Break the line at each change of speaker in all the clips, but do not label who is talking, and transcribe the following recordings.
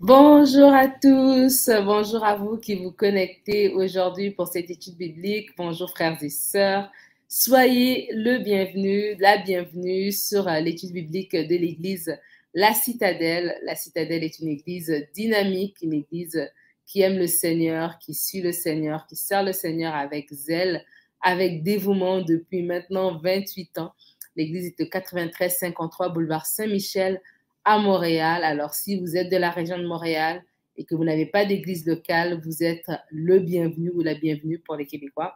Bonjour à tous, bonjour à vous qui vous connectez aujourd'hui pour cette étude biblique. Bonjour frères et sœurs. Soyez le bienvenu, la bienvenue sur euh, l'étude biblique de l'Église La Citadelle. La Citadelle est une église dynamique, une église qui aime le Seigneur, qui suit le Seigneur, qui sert le Seigneur avec zèle, avec dévouement depuis maintenant 28 ans. L'église est au 93-53 boulevard Saint-Michel à Montréal. Alors, si vous êtes de la région de Montréal et que vous n'avez pas d'église locale, vous êtes le bienvenu ou la bienvenue pour les Québécois.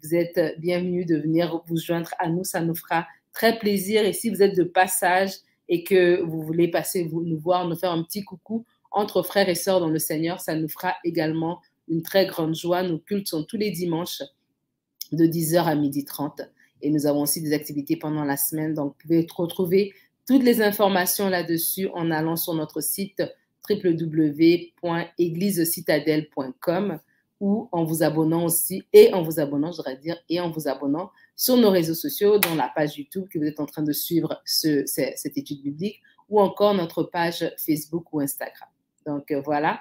Vous êtes bienvenu de venir vous joindre à nous. Ça nous fera très plaisir. Et si vous êtes de passage et que vous voulez passer vous, nous voir, nous faire un petit coucou entre frères et sœurs dans le Seigneur, ça nous fera également une très grande joie. Nos cultes sont tous les dimanches de 10h à 12h30. Et nous avons aussi des activités pendant la semaine. Donc, vous pouvez retrouver toutes les informations là-dessus en allant sur notre site www.églisecitadelle.com ou en vous abonnant aussi, et en vous abonnant, je voudrais dire, et en vous abonnant sur nos réseaux sociaux, dans la page YouTube que vous êtes en train de suivre ce, cette étude biblique, ou encore notre page Facebook ou Instagram. Donc euh, voilà,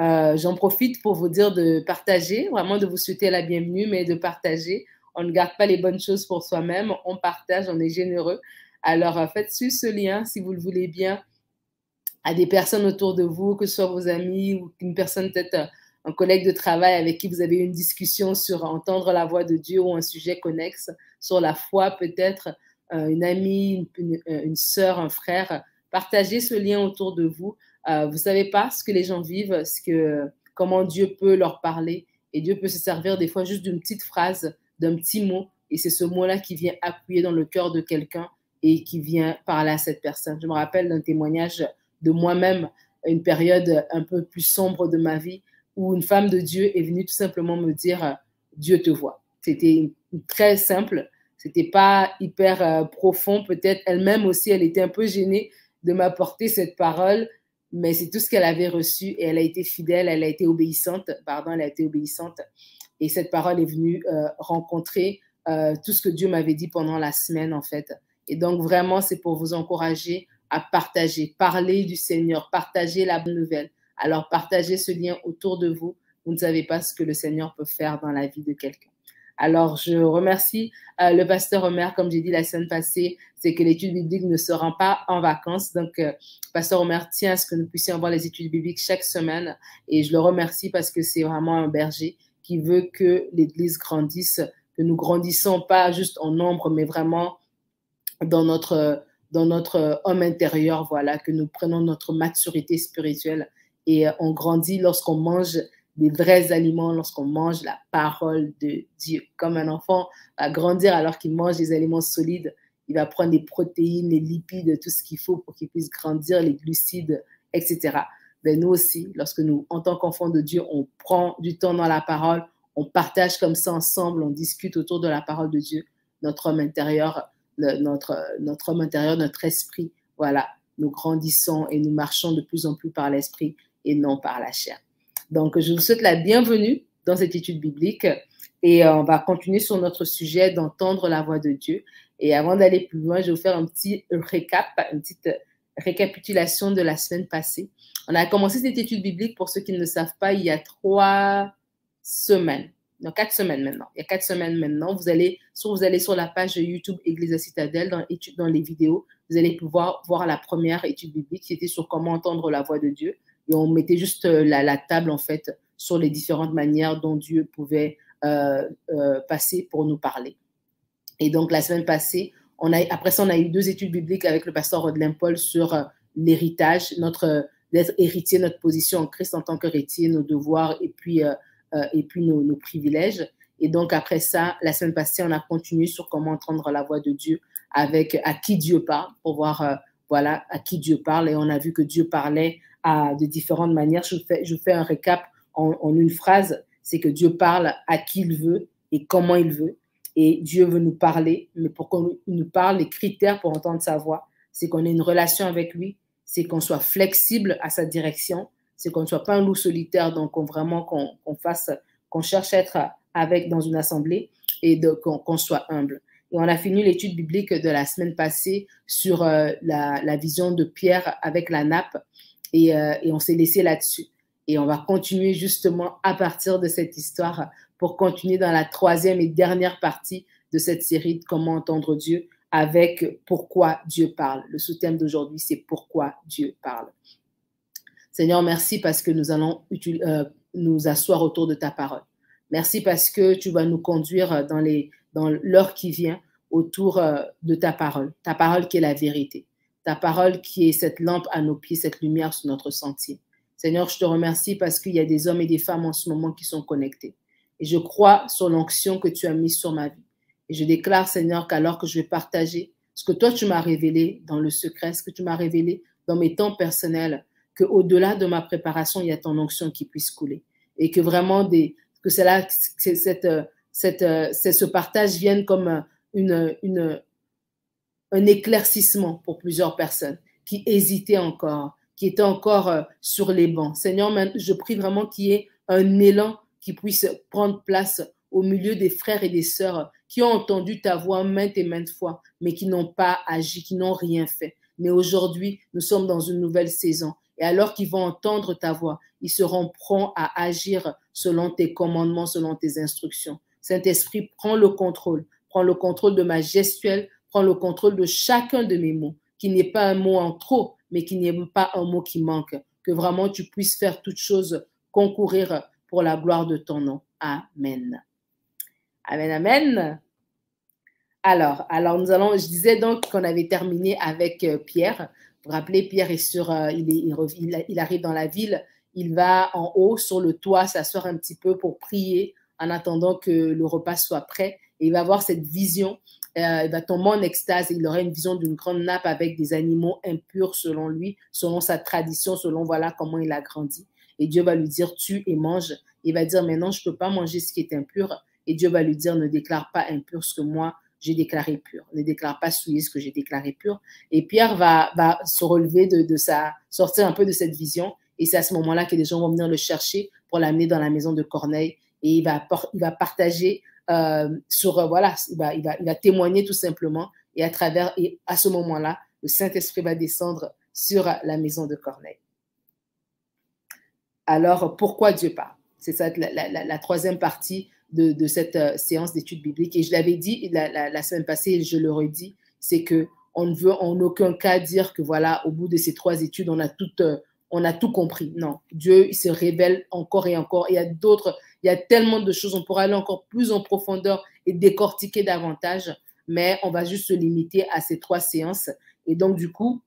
euh, j'en profite pour vous dire de partager, vraiment de vous souhaiter la bienvenue, mais de partager. On ne garde pas les bonnes choses pour soi-même, on partage, on est généreux. Alors faites suivre ce lien si vous le voulez bien à des personnes autour de vous, que ce soit vos amis ou une personne peut-être un collègue de travail avec qui vous avez une discussion sur entendre la voix de Dieu ou un sujet connexe sur la foi, peut-être euh, une amie, une, une, sœur, un frère. Partagez ce lien autour de vous. Euh, vous savez pas ce que les gens vivent, ce que, comment Dieu peut leur parler. Et Dieu peut se servir des fois juste d'une petite phrase, d'un petit mot. Et c'est ce mot-là qui vient appuyer dans le cœur de quelqu'un et qui vient parler à cette personne. Je me rappelle d'un témoignage de moi-même, une période un peu plus sombre de ma vie, où une femme de Dieu est venue tout simplement me dire euh, Dieu te voit. C'était très simple, c'était pas hyper euh, profond, peut-être elle-même aussi, elle était un peu gênée de m'apporter cette parole, mais c'est tout ce qu'elle avait reçu et elle a été fidèle, elle a été obéissante, pardon, elle a été obéissante. Et cette parole est venue euh, rencontrer tout ce que Dieu m'avait dit pendant la semaine, en fait. Et donc, vraiment, c'est pour vous encourager à partager, parler du Seigneur, partager la bonne nouvelle. Alors partagez ce lien autour de vous. Vous ne savez pas ce que le Seigneur peut faire dans la vie de quelqu'un. Alors, je remercie euh, le pasteur Omer, comme j'ai dit la semaine passée, c'est que l'étude biblique ne se rend pas en vacances. Donc, euh, pasteur Omer tient à ce que nous puissions avoir les études bibliques chaque semaine. Et je le remercie parce que c'est vraiment un berger qui veut que l'Église grandisse, que nous grandissons pas juste en nombre, mais vraiment dans notre, dans notre homme intérieur, voilà, que nous prenons notre maturité spirituelle et euh, on grandit lorsqu'on mange des vrais aliments, lorsqu'on mange la parole de Dieu. Comme un enfant va grandir alors qu'il mange des aliments solides, il va prendre des protéines, les lipides, tout ce qu'il faut pour qu'il puisse grandir, les glucides, etc. Ben nous aussi, lorsque nous, en tant qu'enfants de Dieu, on prend du temps dans la parole, on partage comme ça ensemble, on discute autour de la parole de Dieu, notre homme intérieur, notre, notre homme intérieur, notre esprit, voilà, nous grandissons et nous marchons de plus en plus par l'esprit et non par la chair. Donc, je vous souhaite la bienvenue dans cette étude biblique et euh, on va continuer sur notre sujet d'entendre la voix de Dieu. Et avant d'aller plus loin, je vais vous faire un petit récap, une petite récapitulation de la semaine passée. On a commencé cette étude biblique, pour ceux qui ne le savent pas, il y a trois semaines. Non, quatre semaines maintenant. Il y a quatre semaines maintenant. Vous allez, soit vous allez sur la page YouTube Église Citadelle, dans, dans les vidéos, vous allez pouvoir voir la première étude biblique qui était sur comment entendre la voix de Dieu et on mettait juste euh, la, table en fait sur les différentes manières dont Dieu pouvait euh, euh, passer pour nous parler. Et donc la semaine passée, après ça, on a eu deux études bibliques avec le pasteur Rodlin Paul sur l'héritage, notre d'être héritier, notre position en Christ en tant qu'héritier, nos devoirs et puis, et puis nos, privilèges. Et donc après ça, la semaine passée, on a continué sur comment entendre la voix de Dieu avec à qui Dieu parle, pour voir voilà à qui Dieu parle. Et on a vu que Dieu parlait de différentes manières. Je fais, je fais un récap en, une phrase, c'est que Dieu parle à qui il veut et comment il veut. Et Dieu veut nous parler, mais pour qu'on nous parle, les critères pour entendre sa voix, c'est qu'on ait une relation avec lui, c'est qu'on soit flexible à sa direction, c'est qu'on ne soit pas un loup solitaire, donc vraiment qu'on fasse, qu'on cherche à être avec dans une assemblée et qu'on soit humble. Et on a fini l'étude biblique de la semaine passée sur euh, la, vision de Pierre avec la nappe Et, et on s'est laissé là-dessus. Et on va continuer justement à partir de cette histoire pour continuer dans la troisième et dernière partie de cette série de Comment entendre Dieu avec Pourquoi Dieu parle. Le sous-thème d'aujourd'hui, c'est Pourquoi Dieu parle. Seigneur, merci parce que nous allons euh, nous asseoir autour de ta parole. Merci parce que tu vas nous conduire dans dans l'heure qui vient autour euh, de ta parole, ta parole qui est la vérité, ta parole qui est cette lampe à nos pieds, cette lumière sur notre sentier. Seigneur, je te remercie parce qu'il y a des hommes et des femmes en ce moment qui sont connectés. Et je crois sur l'onction que tu as mise sur ma vie. Et je déclare, Seigneur, qu'alors que je vais partager ce que toi tu m'as révélé dans le secret, ce que tu m'as révélé dans mes temps personnels, que au-delà de ma préparation, il y a ton onction qui puisse couler. Et que vraiment que cette, ce partage vienne comme un éclaircissement pour plusieurs personnes qui hésitaient encore, qui étaient encore euh, sur les bancs. Seigneur, je prie vraiment qu'il y ait un élan qui puisse prendre place au milieu des frères et des sœurs qui ont entendu ta voix maintes et maintes fois, mais qui n'ont pas agi, qui n'ont rien fait. Mais aujourd'hui, nous sommes dans une nouvelle saison. Et alors qu'ils vont entendre ta voix, ils seront prompts à agir selon tes commandements, selon tes instructions. Saint-Esprit, prends le contrôle. Prends le contrôle de ma gestuelle. Prends le contrôle de chacun de mes mots. Qu'il n'y ait pas un mot en trop, mais qu'il n'y ait pas un mot qui manque. Que vraiment tu puisses faire toutes choses concourir pour la gloire de ton nom. Amen. Amen, amen. Alors, alors nous allons, je disais donc qu'on avait terminé avec euh, Pierre. Vous vous rappelez, Pierre est sur, euh, il, arrive dans la ville, il va en haut sur le toit s'asseoir un petit peu pour prier en attendant que le repas soit prêt. Et il va avoir cette vision, euh, il va tomber en extase il aura une vision d'une grande nappe avec des animaux impurs selon lui, selon sa tradition, selon voilà comment il a grandi. Et Dieu va lui dire, tue et mange. Il va dire, mais non, je ne peux pas manger ce qui est impur. Et Dieu va lui dire, ne déclare pas impur ce que moi, j'ai déclaré pur. Ne déclare pas souillé ce que j'ai déclaré pur. Et Pierre va, va se relever de, de, sa, sortir un peu de cette vision. Et c'est à ce moment-là que les gens vont venir le chercher pour l'amener dans la maison de Corneille. Et il va, il va partager euh, sur, euh, voilà, il va, il, va, il va témoigner tout simplement. Et à travers, et à ce moment-là, le Saint-Esprit va descendre sur la maison de Corneille. Alors, pourquoi Dieu parle? C'est ça la, la, la, troisième partie de, cette euh, séance d'études bibliques. Et je l'avais dit la, semaine passée et je le redis, c'est que on ne veut en aucun cas dire que voilà, au bout de ces trois études, on a tout, euh, on a tout compris. Non, Dieu il se révèle encore et encore. il y a d'autres, il y a tellement de choses. On pourra aller encore plus en profondeur et décortiquer davantage, mais on va juste se limiter à ces trois séances. Et donc, du coup,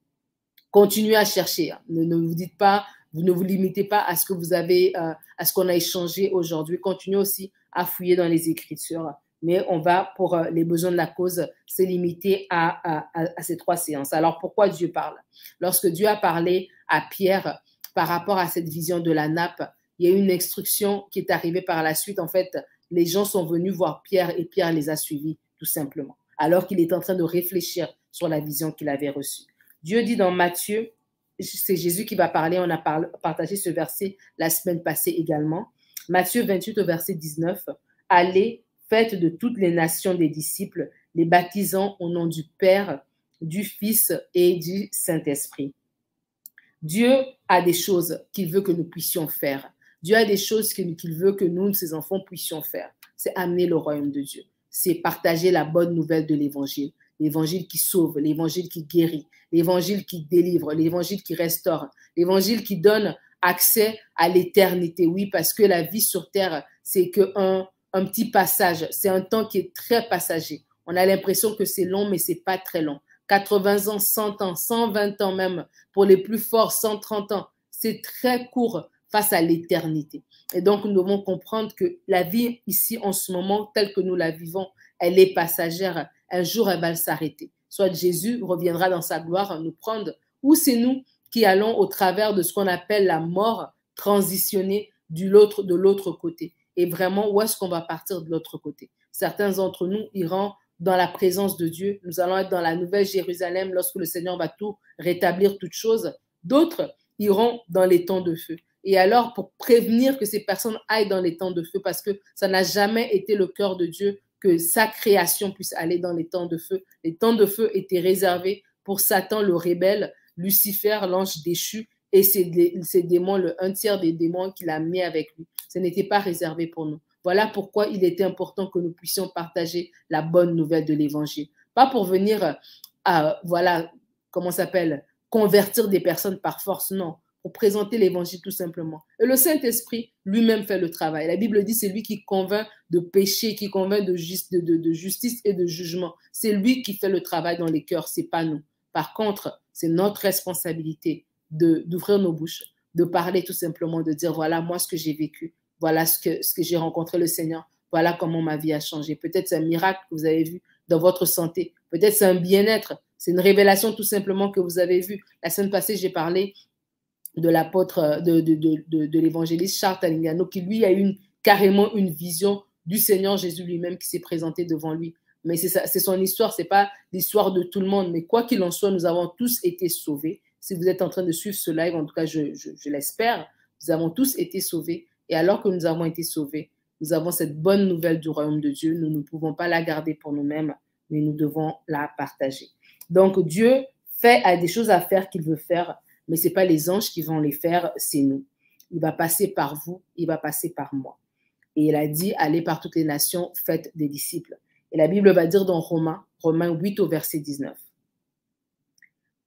continuez à chercher. Hein. Ne, vous dites pas, vous ne vous limitez pas à ce que vous avez, euh, à ce qu'on a échangé aujourd'hui. Continuez aussi à fouiller dans les Écritures. Mais on va, pour euh, les besoins de la cause, se limiter à, à, ces trois séances. Alors pourquoi Dieu parle? Lorsque Dieu a parlé à Pierre par rapport à cette vision de la nappe, il y a eu une instruction qui est arrivée par la suite. En fait, les gens sont venus voir Pierre et Pierre les a suivis, tout simplement, alors qu'il est en train de réfléchir sur la vision qu'il avait reçue. Dieu dit dans Matthieu, c'est Jésus qui va parler, on a partagé ce verset la semaine passée également. Matthieu 28 au verset 19, Allez, faites de toutes les nations des disciples, les baptisant au nom du Père, du Fils et du Saint-Esprit. Dieu a des choses qu'il veut que nous puissions faire. Dieu a des choses qu'il veut que nous, ses enfants, puissions faire. C'est amener le royaume de Dieu. C'est partager la bonne nouvelle de l'évangile. L'évangile qui sauve, l'évangile qui guérit, l'évangile qui délivre, l'évangile qui restaure, l'évangile qui donne accès à l'éternité. Oui, parce que la vie sur terre, c'est qu'un un petit passage. C'est un temps qui est très passager. On a l'impression que c'est long, mais c'est pas très long. 80 ans, 100 ans, 120 ans même, pour les plus forts, 130 ans. C'est très court face à l'éternité. Et donc, nous devons comprendre que la vie ici, en ce moment, telle que nous la vivons, elle est passagère. Un jour, elle va s'arrêter. Soit Jésus reviendra dans sa gloire nous prendre, ou c'est nous qui allons au travers de ce qu'on appelle la mort transitionner de l'autre côté. Et vraiment, où est-ce qu'on va partir de l'autre côté? Certains d'entre nous iront dans la présence de Dieu. Nous allons être dans la nouvelle Jérusalem lorsque le Seigneur va tout rétablir toutes choses. D'autres iront dans les temps de feu. Et alors, pour prévenir que ces personnes aillent dans les temps de feu, parce que ça n'a jamais été le cœur de Dieu que sa création puisse aller dans les temps de feu. Les temps de feu étaient réservés pour Satan le rebelle, Lucifer, l'ange déchu, et ces démons, le un tiers des démons qu'il a mis avec lui. Ce n'était pas réservé pour nous. Voilà pourquoi il était important que nous puissions partager la bonne nouvelle de l'évangile. Pas pour venir à, voilà, comment s'appelle, convertir des personnes par force, non. Pour présenter l'évangile tout simplement. Et le Saint-Esprit lui-même fait le travail. La Bible dit c'est lui qui convainc de péché, qui convainc de justice et de jugement. C'est lui qui fait le travail dans les cœurs, c'est pas nous. Par contre, c'est notre responsabilité d'ouvrir nos bouches, de parler tout simplement, de dire voilà moi ce que j'ai vécu, voilà ce que, j'ai rencontré le Seigneur, voilà comment ma vie a changé. Peut-être c'est un miracle que vous avez vu dans votre santé, peut-être c'est un bien-être, c'est une révélation tout simplement que vous avez vue. La semaine passée, j'ai parlé de l'apôtre, de, de l'évangéliste Charles Talignano, qui lui a eu carrément une vision du Seigneur Jésus lui-même qui s'est présenté devant lui. Mais c'est son histoire, c'est pas l'histoire de tout le monde. Mais quoi qu'il en soit, nous avons tous été sauvés. Si vous êtes en train de suivre ce live, en tout cas, je, l'espère, nous avons tous été sauvés. Et alors que nous avons été sauvés, nous avons cette bonne nouvelle du royaume de Dieu. Nous ne pouvons pas la garder pour nous-mêmes, mais nous devons la partager. Donc Dieu fait a des choses à faire qu'il veut faire, mais ce n'est pas les anges qui vont les faire, c'est nous. Il va passer par vous, il va passer par moi. Et il a dit, allez par toutes les nations, faites des disciples. Et la Bible va dire dans Romains, Romains 8 au verset 19.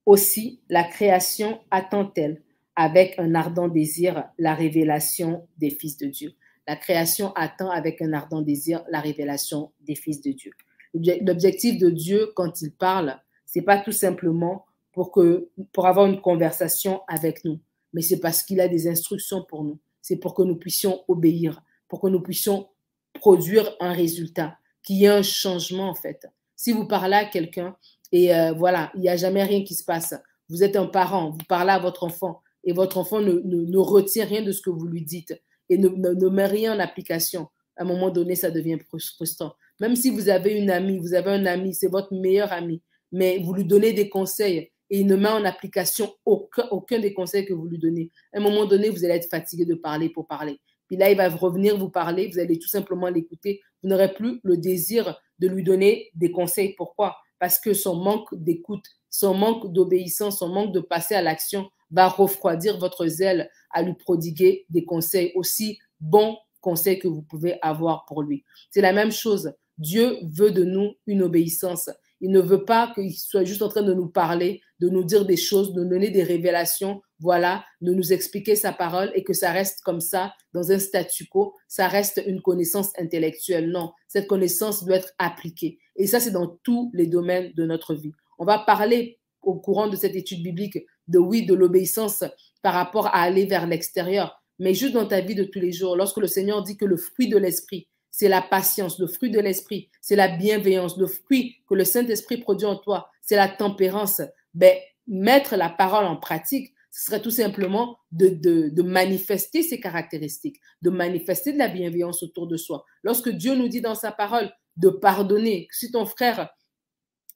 Aussi, la création attend-elle avec un ardent désir la révélation des fils de Dieu. La création attend avec un ardent désir la révélation des fils de Dieu. L'objectif de Dieu quand il parle, c'est pas tout simplement pour que pour avoir une conversation avec nous, mais c'est parce qu'il a des instructions pour nous. C'est pour que nous puissions obéir, pour que nous puissions produire un résultat, qu'il y ait un changement en fait. Si vous parlez à quelqu'un et euh, voilà, il n'y a jamais rien qui se passe. Vous êtes un parent, vous parlez à votre enfant et votre enfant ne, retient rien de ce que vous lui dites et ne, ne, met rien en application. À un moment donné, ça devient frustrant. Même si vous avez une amie, vous avez un ami, c'est votre meilleur ami, mais vous lui donnez des conseils et il ne met en application aucun, aucun des conseils que vous lui donnez. À un moment donné, vous allez être fatigué de parler pour parler. Puis là, il va revenir vous parler, vous allez tout simplement l'écouter. Vous n'aurez plus le désir de lui donner des conseils. Pourquoi? Parce que son manque d'écoute, son manque d'obéissance, son manque de passer à l'action va refroidir votre zèle à lui prodiguer des conseils aussi bons conseils que vous pouvez avoir pour lui. C'est la même chose. Dieu veut de nous une obéissance. Il ne veut pas qu'il soit juste en train de nous parler, de nous dire des choses, de nous donner des révélations, voilà, de nous expliquer sa parole et que ça reste comme ça dans un statu quo, ça reste une connaissance intellectuelle. Non, cette connaissance doit être appliquée. Et ça, c'est dans tous les domaines de notre vie. On va parler au courant de cette étude biblique de oui, de l'obéissance par rapport à aller vers l'extérieur, mais juste dans ta vie de tous les jours, lorsque le Seigneur dit que le fruit de l'esprit, c'est la patience, le fruit de l'esprit, c'est la bienveillance, le fruit que le Saint-Esprit produit en toi, c'est la tempérance. Ben, mettre la parole en pratique, ce serait tout simplement de, manifester ces caractéristiques, de manifester de la bienveillance autour de soi. Lorsque Dieu nous dit dans sa parole de pardonner, si ton frère,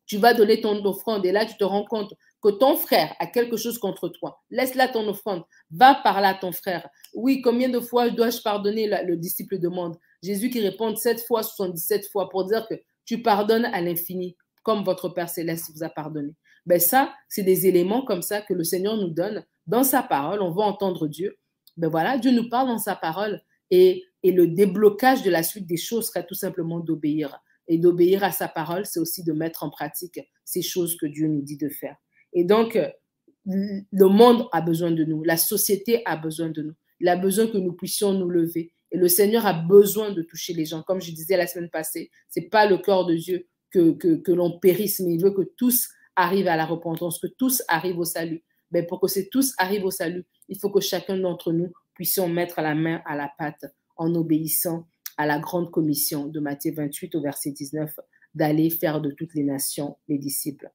tu vas donner ton offrande et là tu te rends compte que ton frère a quelque chose contre toi, laisse-la ton offrande, va parler à ton frère. Oui, combien de fois dois-je pardonner Le disciple demande. Jésus qui répond 7 fois, 77 fois pour dire que tu pardonnes à l'infini, comme votre Père céleste vous a pardonné. Ben ça, c'est des éléments comme ça que le Seigneur nous donne dans sa parole. On va entendre Dieu. Ben voilà, Dieu nous parle dans sa parole et, et le déblocage de la suite des choses serait tout simplement d'obéir. Et d'obéir à sa parole, c'est aussi de mettre en pratique ces choses que Dieu nous dit de faire. Et donc, le monde a besoin de nous, la société a besoin de nous. Il a besoin que nous puissions nous lever. Et le Seigneur a besoin de toucher les gens. Comme je disais la semaine passée, c'est pas le cœur de Dieu que, que l'on périsse, mais il veut que tous arrivent à la repentance, que tous arrivent au salut. Mais pour que ces tous arrivent au salut, il faut que chacun d'entre nous puissions mettre la main à la pâte en obéissant à la grande commission de Matthieu 28 au verset 19 d'aller faire de toutes les nations les disciples.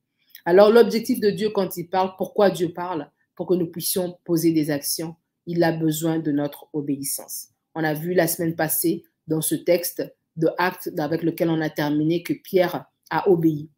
Alors l'objectif de Dieu quand il parle, pourquoi Dieu parle? Pour que nous puissions poser des actions. Il a besoin de notre obéissance. On a vu la semaine passée dans ce texte de Actes avec lequel on a terminé que Pierre a obéi.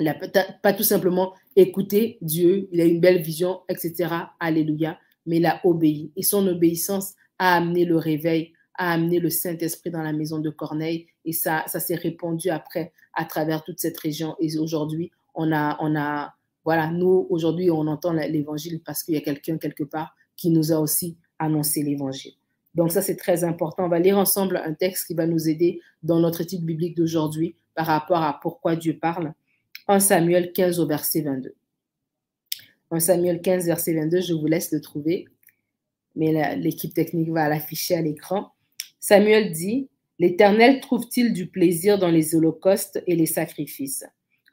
Il n'a pas tout simplement écouté Dieu, il a une belle vision, etc. Alléluia, mais il a obéi. Et son obéissance a amené le réveil, a amené le Saint-Esprit dans la maison de Corneille. Et ça, ça s'est répandu après à travers toute cette région. Et aujourd'hui, on a, on a voilà, nous, aujourd'hui, on entend l'évangile parce qu'il y a quelqu'un quelque part qui nous a aussi annoncé l'évangile. Donc ça, c'est très important. On va lire ensemble un texte qui va nous aider dans notre étude biblique d'aujourd'hui par rapport à pourquoi Dieu parle. 1 Samuel 15 au verset 22. 1 Samuel 15, verset 22, je vous laisse le trouver, mais l'équipe technique va l'afficher à l'écran. Samuel dit, L'Éternel trouve-t-il du plaisir dans les holocaustes et les sacrifices,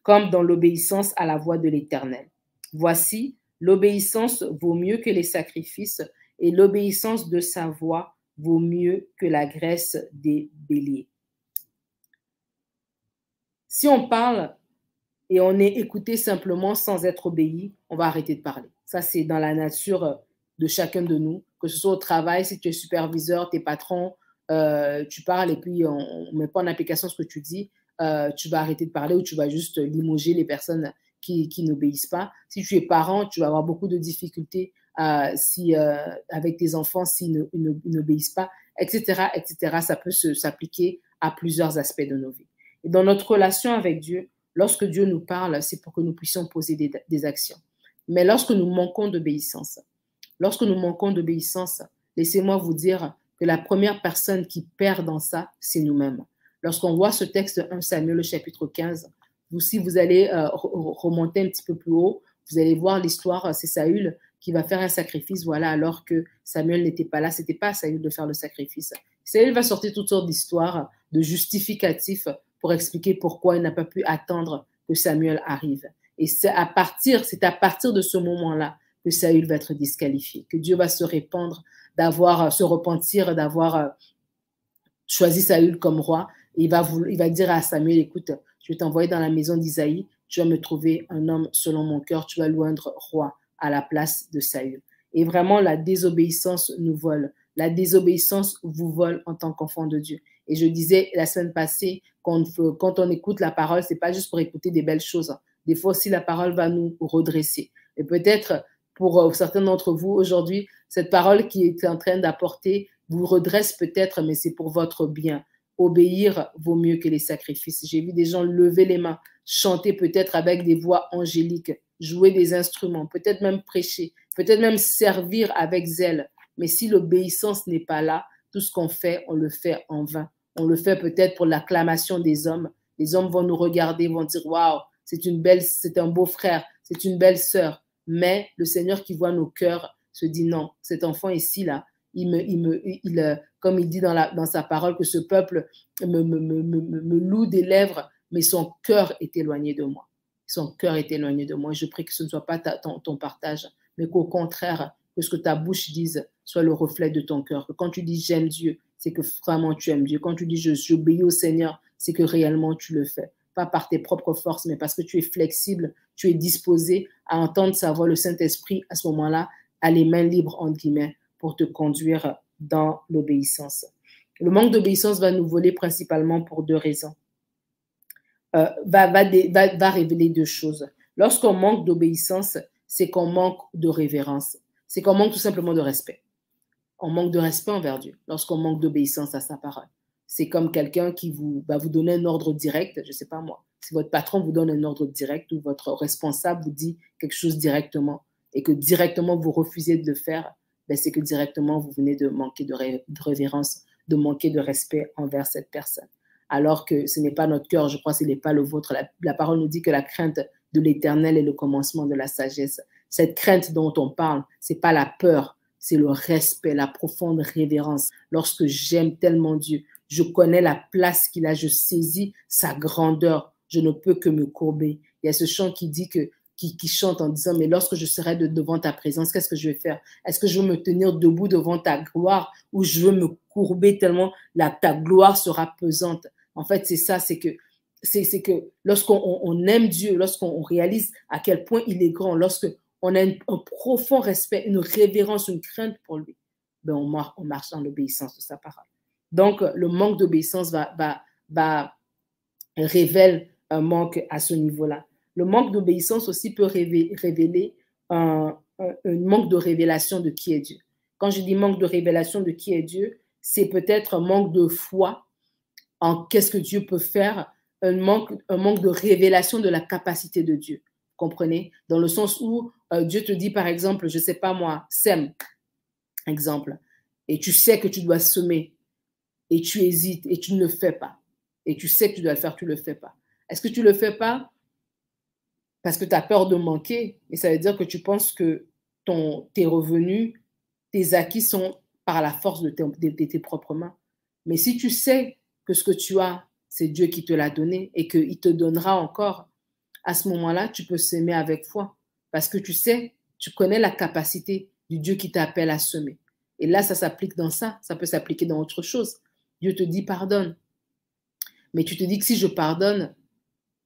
comme dans l'obéissance à la voix de l'Éternel? Voici, l'obéissance vaut mieux que les sacrifices, et l'obéissance de sa voix vaut mieux que la graisse des béliers. Si on parle et on est écouté simplement sans être obéi, on va arrêter de parler. Ça, c'est dans la nature de chacun de nous, que ce soit au travail, si tu es superviseur, tes patrons, euh, tu parles et puis on ne met pas en application ce que tu dis, euh, tu vas arrêter de parler ou tu vas juste limoger les personnes qui, qui n'obéissent pas. Si tu es parent, tu vas avoir beaucoup de difficultés euh, si, avec tes enfants s'ils n'obéissent pas, etc., etc. Ça peut s'appliquer à plusieurs aspects de nos vies. Et dans notre relation avec Dieu, lorsque Dieu nous parle, c'est pour que nous puissions poser des, actions. Mais lorsque nous manquons d'obéissance, lorsque nous manquons d'obéissance, laissez-moi vous dire que la première personne qui perd dans ça, c'est nous-mêmes. Lorsqu'on voit ce texte 1 Samuel, le chapitre 15, vous, si vous allez euh, remonter un petit peu plus haut, vous allez voir l'histoire, c'est Saül qui va faire un sacrifice, voilà, alors que Samuel n'était pas là, c'était pas à Saül de faire le sacrifice. Saül va sortir toutes sortes d'histoires, de justificatifs pour expliquer pourquoi il n'a pas pu attendre que Samuel arrive. Et c'est à partir, c'est à partir de ce moment-là que Saül va être disqualifié, que Dieu va se répandre d'avoir, euh, se repentir, d'avoir euh, choisi Saül comme roi. il va, il va dire à Samuel, écoute, je vais t'envoyer dans la maison d'Isaïe, tu vas me trouver un homme selon mon cœur, tu vas l'oindre roi à la place de Saül. Et vraiment, la désobéissance nous vole. La désobéissance vous vole en tant qu'enfant de Dieu. Et je disais la semaine passée, quand on, écoute la parole, c'est pas juste pour écouter des belles choses. Des fois aussi, la parole va nous redresser. Et peut-être pour euh, certains d'entre vous aujourd'hui, cette parole qui est en train d'apporter vous redresse peut-être, mais c'est pour votre bien. Obéir vaut mieux que les sacrifices. J'ai vu des gens lever les mains, chanter peut-être avec des voix angéliques, jouer des instruments, peut-être même prêcher, peut-être même servir avec zèle. Mais si l'obéissance n'est pas là, tout ce qu'on fait, on le fait en vain. On le fait peut-être pour l'acclamation des hommes. Les hommes vont nous regarder, vont dire waouh, c'est une belle, c'est un beau frère, c'est une belle sœur mais le Seigneur qui voit nos cœurs se dit non, cet enfant ici là, il me, il me, il, euh, comme il dit dans, sa parole que ce peuple me, loue des lèvres, mais son cœur est éloigné de moi. Son cœur est éloigné de moi. Je prie que ce ne soit pas ton, ton, partage, mais qu'au contraire, que ce que ta bouche dise soit le reflet de ton cœur. Que quand tu dis j'aime Dieu, c'est que vraiment tu aimes Dieu. Quand tu dis j'obéis au Seigneur, c'est que réellement tu le fais pas par tes propres forces, mais parce que tu es flexible, tu es disposé à entendre sa voix, le Saint-Esprit, à ce moment-là, a les mains libres, entre guillemets, pour te conduire dans l'obéissance. Le manque d'obéissance va nous voler principalement pour deux raisons. Euh, va révéler deux choses. Lorsqu'on manque d'obéissance, c'est qu'on manque de révérence. C'est qu'on manque tout simplement de respect. On manque de respect envers Dieu lorsqu'on manque d'obéissance à sa parole c'est comme quelqu'un qui vous, va vous donner un ordre direct, je ne sais pas moi. Si votre patron vous donne un ordre direct ou votre responsable vous dit quelque chose directement et que directement vous refusez de le faire, ben c'est que directement vous venez de manquer de, révérence, de manquer de respect envers cette personne. Alors que ce n'est pas notre cœur, je crois ce n'est pas le vôtre. La, la parole nous dit que la crainte de l'éternel est le commencement de la sagesse. Cette crainte dont on parle, c'est pas la peur, c'est le respect, la profonde révérence. Lorsque j'aime tellement Dieu, je connais la place qu'il a, je saisis sa grandeur, je ne peux que me courber. Il y a ce chant qui dit que qui, chante en disant, mais lorsque je serai devant ta présence, qu'est-ce que je vais faire? Est-ce que je veux me tenir debout devant ta gloire ou je veux me courber tellement la, ta gloire sera pesante? En fait, c'est ça, c'est que c'est que lorsqu'on aime Dieu, lorsqu'on réalise à quel point il est grand, lorsqu'on a un profond respect, une révérence, une crainte pour lui, ben on, on marche dans l'obéissance de sa parole. Donc, le manque d'obéissance va révèle un manque à ce niveau-là. Le manque d'obéissance aussi peut révéler un, manque de révélation de qui est Dieu. Quand je dis manque de révélation de qui est Dieu, c'est peut-être un manque de foi en qu'est-ce que Dieu peut faire, un manque, un manque de révélation de la capacité de Dieu. Comprenez? Dans le sens où euh, Dieu te dit, par exemple, je ne sais pas moi, sème, exemple, et tu sais que tu dois semer, et tu hésites, et tu ne le fais pas, et tu sais que tu dois le faire, tu ne le fais pas. Est-ce que tu ne le fais pas parce que tu as peur de manquer? Et ça veut dire que tu penses que ton, tes revenus, tes acquis sont par la force de tes propres mains. Mais si tu sais que ce que tu as, c'est Dieu qui te l'a donné et qu'il te donnera encore, à ce moment-là, tu peux s'aimer avec foi. Parce que tu sais, tu connais la capacité du Dieu qui t'appelle à semer. Et là, ça s'applique dans ça, ça peut s'appliquer dans autre chose. Dieu te dit pardonne. Mais tu te dis que si je pardonne,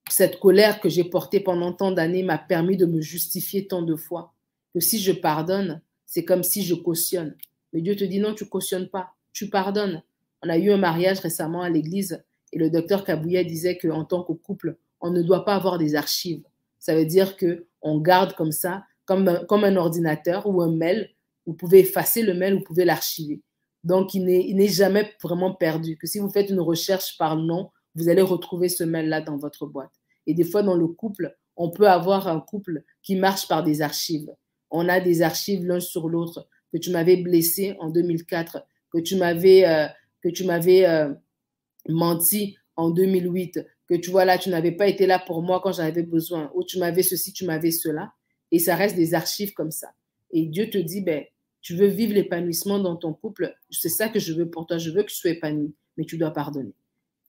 cette colère que j'ai portée pendant tant d'années m'a permis de me justifier tant de fois. Que si je pardonne, c'est comme si je cautionne. Mais Dieu te dit non, tu cautionnes pas, tu pardonnes. On a eu un mariage récemment à l'église et le docteur Kabouya disait qu'en tant que couple, on ne doit pas avoir des archives. Ça veut dire que on garde comme ça, comme un, ordinateur ou un mail. Vous pouvez effacer le mail, vous pouvez l'archiver. Donc, il n'est jamais vraiment perdu. Que si vous faites une recherche par nom, vous allez retrouver ce mail-là dans votre boîte. Et des fois, dans le couple, on peut avoir un couple qui marche par des archives. On a des archives l'un sur l'autre. Que tu m'avais blessé en 2004, que tu m'avais euh, euh, menti en 2008, que tu vois là, tu n'avais pas été là pour moi quand j'avais besoin, ou tu m'avais ceci, tu m'avais cela. Et ça reste des archives comme ça. Et Dieu te dit, ben, tu veux vivre l'épanouissement dans ton couple, c'est ça que je veux pour toi, je veux que tu sois épanoui, mais tu dois pardonner.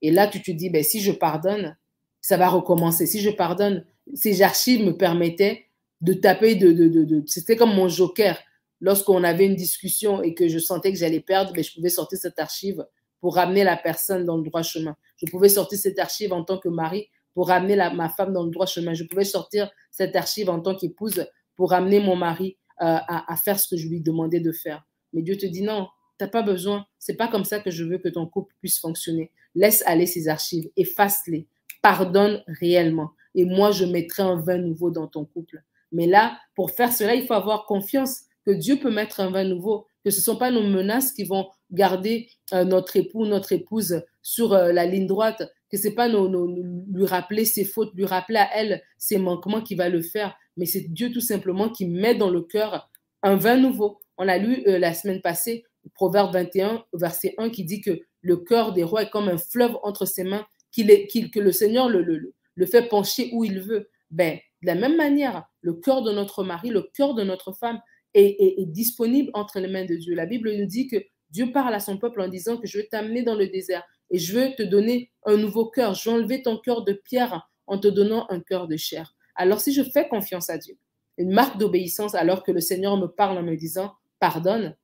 Et là, tu te dis, ben, si je pardonne, ça va recommencer. Si je pardonne, ces archives me permettaient de taper, de, de, de, c'était comme mon joker. Lorsqu'on avait une discussion et que je sentais que j'allais perdre, ben, je pouvais sortir cette archive pour ramener la personne dans le droit chemin. Je pouvais sortir cette archive en tant que mari pour ramener ma femme dans le droit chemin. Je pouvais sortir cette archive en tant qu'épouse pour ramener mon mari euh, à, faire ce que je lui demandais de faire. Mais Dieu te dit non, tu n'as pas besoin. C'est pas comme ça que je veux que ton couple puisse fonctionner. Laisse aller ces archives, efface-les, pardonne réellement. Et moi, je mettrai un vin nouveau dans ton couple. Mais là, pour faire cela, il faut avoir confiance que Dieu peut mettre un vin nouveau, que ce ne sont pas nos menaces qui vont garder euh, notre époux, notre épouse sur euh, la ligne droite, que c'est pas nos, lui rappeler ses fautes, lui rappeler à elle ses manquements qui va le faire, mais c'est Dieu tout simplement qui met dans le cœur un vin nouveau. On a lu euh, la semaine passée Proverbe 21, verset 1, qui dit que le cœur des rois est comme un fleuve entre ses mains, qu'il est, que le Seigneur le, le, le fait pencher où il veut. Ben, de la même manière, le cœur de notre mari, le cœur de notre femme, est, disponible entre les mains de Dieu. La Bible nous dit que Dieu parle à son peuple en disant que je vais t'amener dans le désert et je veux te donner un nouveau cœur. Je vais enlever ton cœur de pierre en te donnant un cœur de chair. Alors si je fais confiance à Dieu, une marque d'obéissance alors que le Seigneur me parle en me disant pardonne,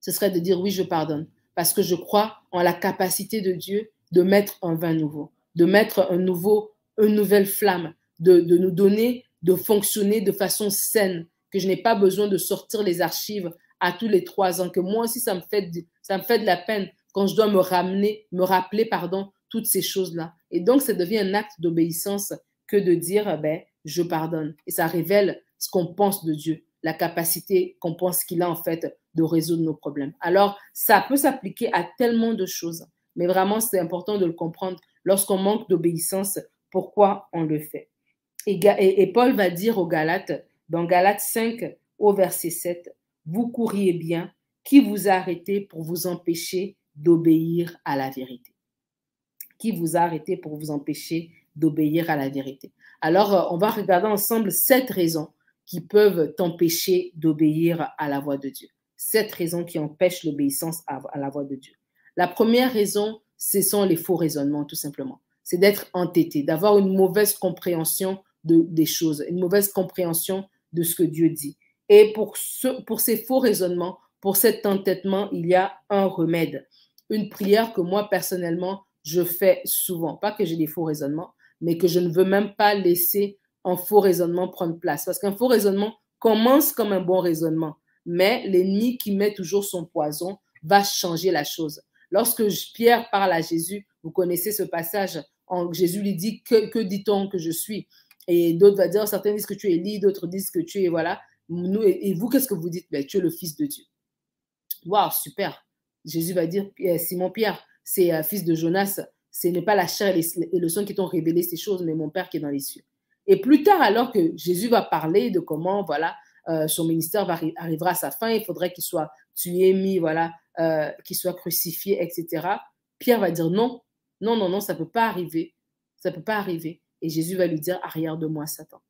ce serait de dire oui, je pardonne. Parce que je crois en la capacité de Dieu de mettre un vin nouveau, de mettre un nouveau, une nouvelle flamme, de nous donner de fonctionner de façon saine, que je n'ai pas besoin de sortir les archives à tous les trois ans, que moi aussi, ça me fait de, ça me fait de la peine quand je dois me ramener, me rappeler, pardon, toutes ces choses-là. Et donc, ça devient un acte d'obéissance que de dire, ben, je pardonne. Et ça révèle ce qu'on pense de Dieu, la capacité qu'on pense qu'il a en fait de résoudre nos problèmes. Alors, ça peut s'appliquer à tellement de choses, mais vraiment, c'est important de le comprendre. Lorsqu'on manque d'obéissance, pourquoi on le fait? Et Paul va dire aux Galates, dans Galates 5 au verset 7, vous courriez bien, qui vous a arrêté pour vous empêcher d'obéir à la vérité Qui vous a arrêté pour vous empêcher d'obéir à la vérité Alors, euh, on va regarder ensemble sept raisons qui peuvent t'empêcher d'obéir à la voix de Dieu. Sept raisons qui empêchent l'obéissance à, la voix de Dieu. La première raison, ce sont les faux raisonnements, tout simplement. C'est d'être entêté, d'avoir une mauvaise compréhension de, des choses, une mauvaise compréhension de ce que Dieu dit. Et pour, ce, ces faux raisonnements, pour cet entêtement, il y a un remède. Une prière que moi, personnellement, je fais souvent. Pas que j'ai des faux raisonnements, mais que je ne veux même pas laisser un faux raisonnement prendre place. Parce qu'un faux raisonnement commence comme un bon raisonnement, mais l'ennemi qui met toujours son poison va changer la chose. Lorsque Pierre parle à Jésus, vous connaissez ce passage, Jésus lui dit, que, que dit-on que je suis? Et d'autres vont dire, certains disent que tu es Élie, d'autres disent que tu es, voilà. Et vous, qu'est-ce que vous dites? Ben, Tu es le Fils de Dieu. Waouh, super. Jésus va dire, Simon-Pierre, c'est euh, fils de Jonas, ce n'est pas la chair et, le sang qui t'ont révélé ces choses, mais mon Père qui est dans les cieux. Et plus tard, alors que Jésus va parler de comment, voilà, euh, son ministère va, arrivera à sa fin, il faudrait qu'il soit tué, mis, voilà, euh, qu'il soit crucifié, etc. Pierre va dire non, non, non, non, ça ne peut pas arriver. Ça ne peut pas arriver. Et Jésus va lui dire, arrière de moi, Satan.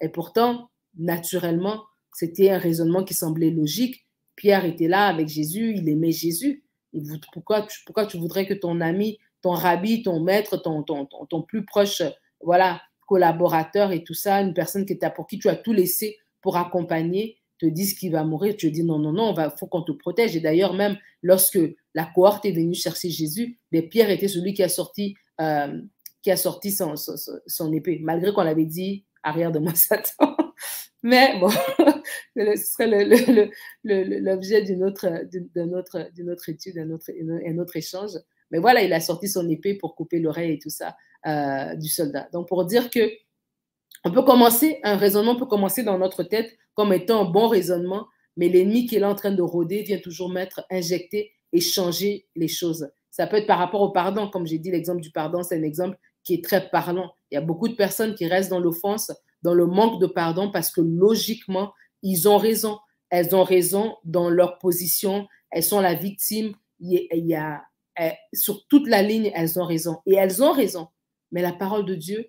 Et pourtant, naturellement, c'était un raisonnement qui semblait logique. Pierre était là avec Jésus, il aimait Jésus. pourquoi, pourquoi tu voudrais que ton ami, ton rabbi, ton maître, ton, ton, ton, plus proche voilà, collaborateur et tout ça, une personne qui pour qui tu as tout laissé pour accompagner, te dise qu'il va mourir, tu dis non, non, non, il faut qu'on te protège. Et d'ailleurs, même lorsque la cohorte est venue chercher Jésus, Pierre était celui qui a sorti, euh, qui a sorti son, son, épée, malgré qu'on l'avait dit arrière de moi, Satan. Mais bon, ce serait l'objet d'une autre, d'une autre, autre étude, d'un autre, autre échange. Mais voilà, il a sorti son épée pour couper l'oreille et tout ça euh, du soldat. Donc, pour dire que on peut commencer, un raisonnement peut commencer dans notre tête comme étant un bon raisonnement, mais l'ennemi qui est là en train de rôder vient toujours mettre, injecter et changer les choses. Ça peut être par rapport au pardon, comme j'ai dit, l'exemple du pardon, c'est un exemple qui est très parlant. Il y a beaucoup de personnes qui restent dans l'offense, dans le manque de pardon, parce que logiquement, ils ont raison. Elles ont raison dans leur position, elles sont la victime. Il y a, eh, sur toute la ligne, elles ont raison. Et elles ont raison. Mais la parole de Dieu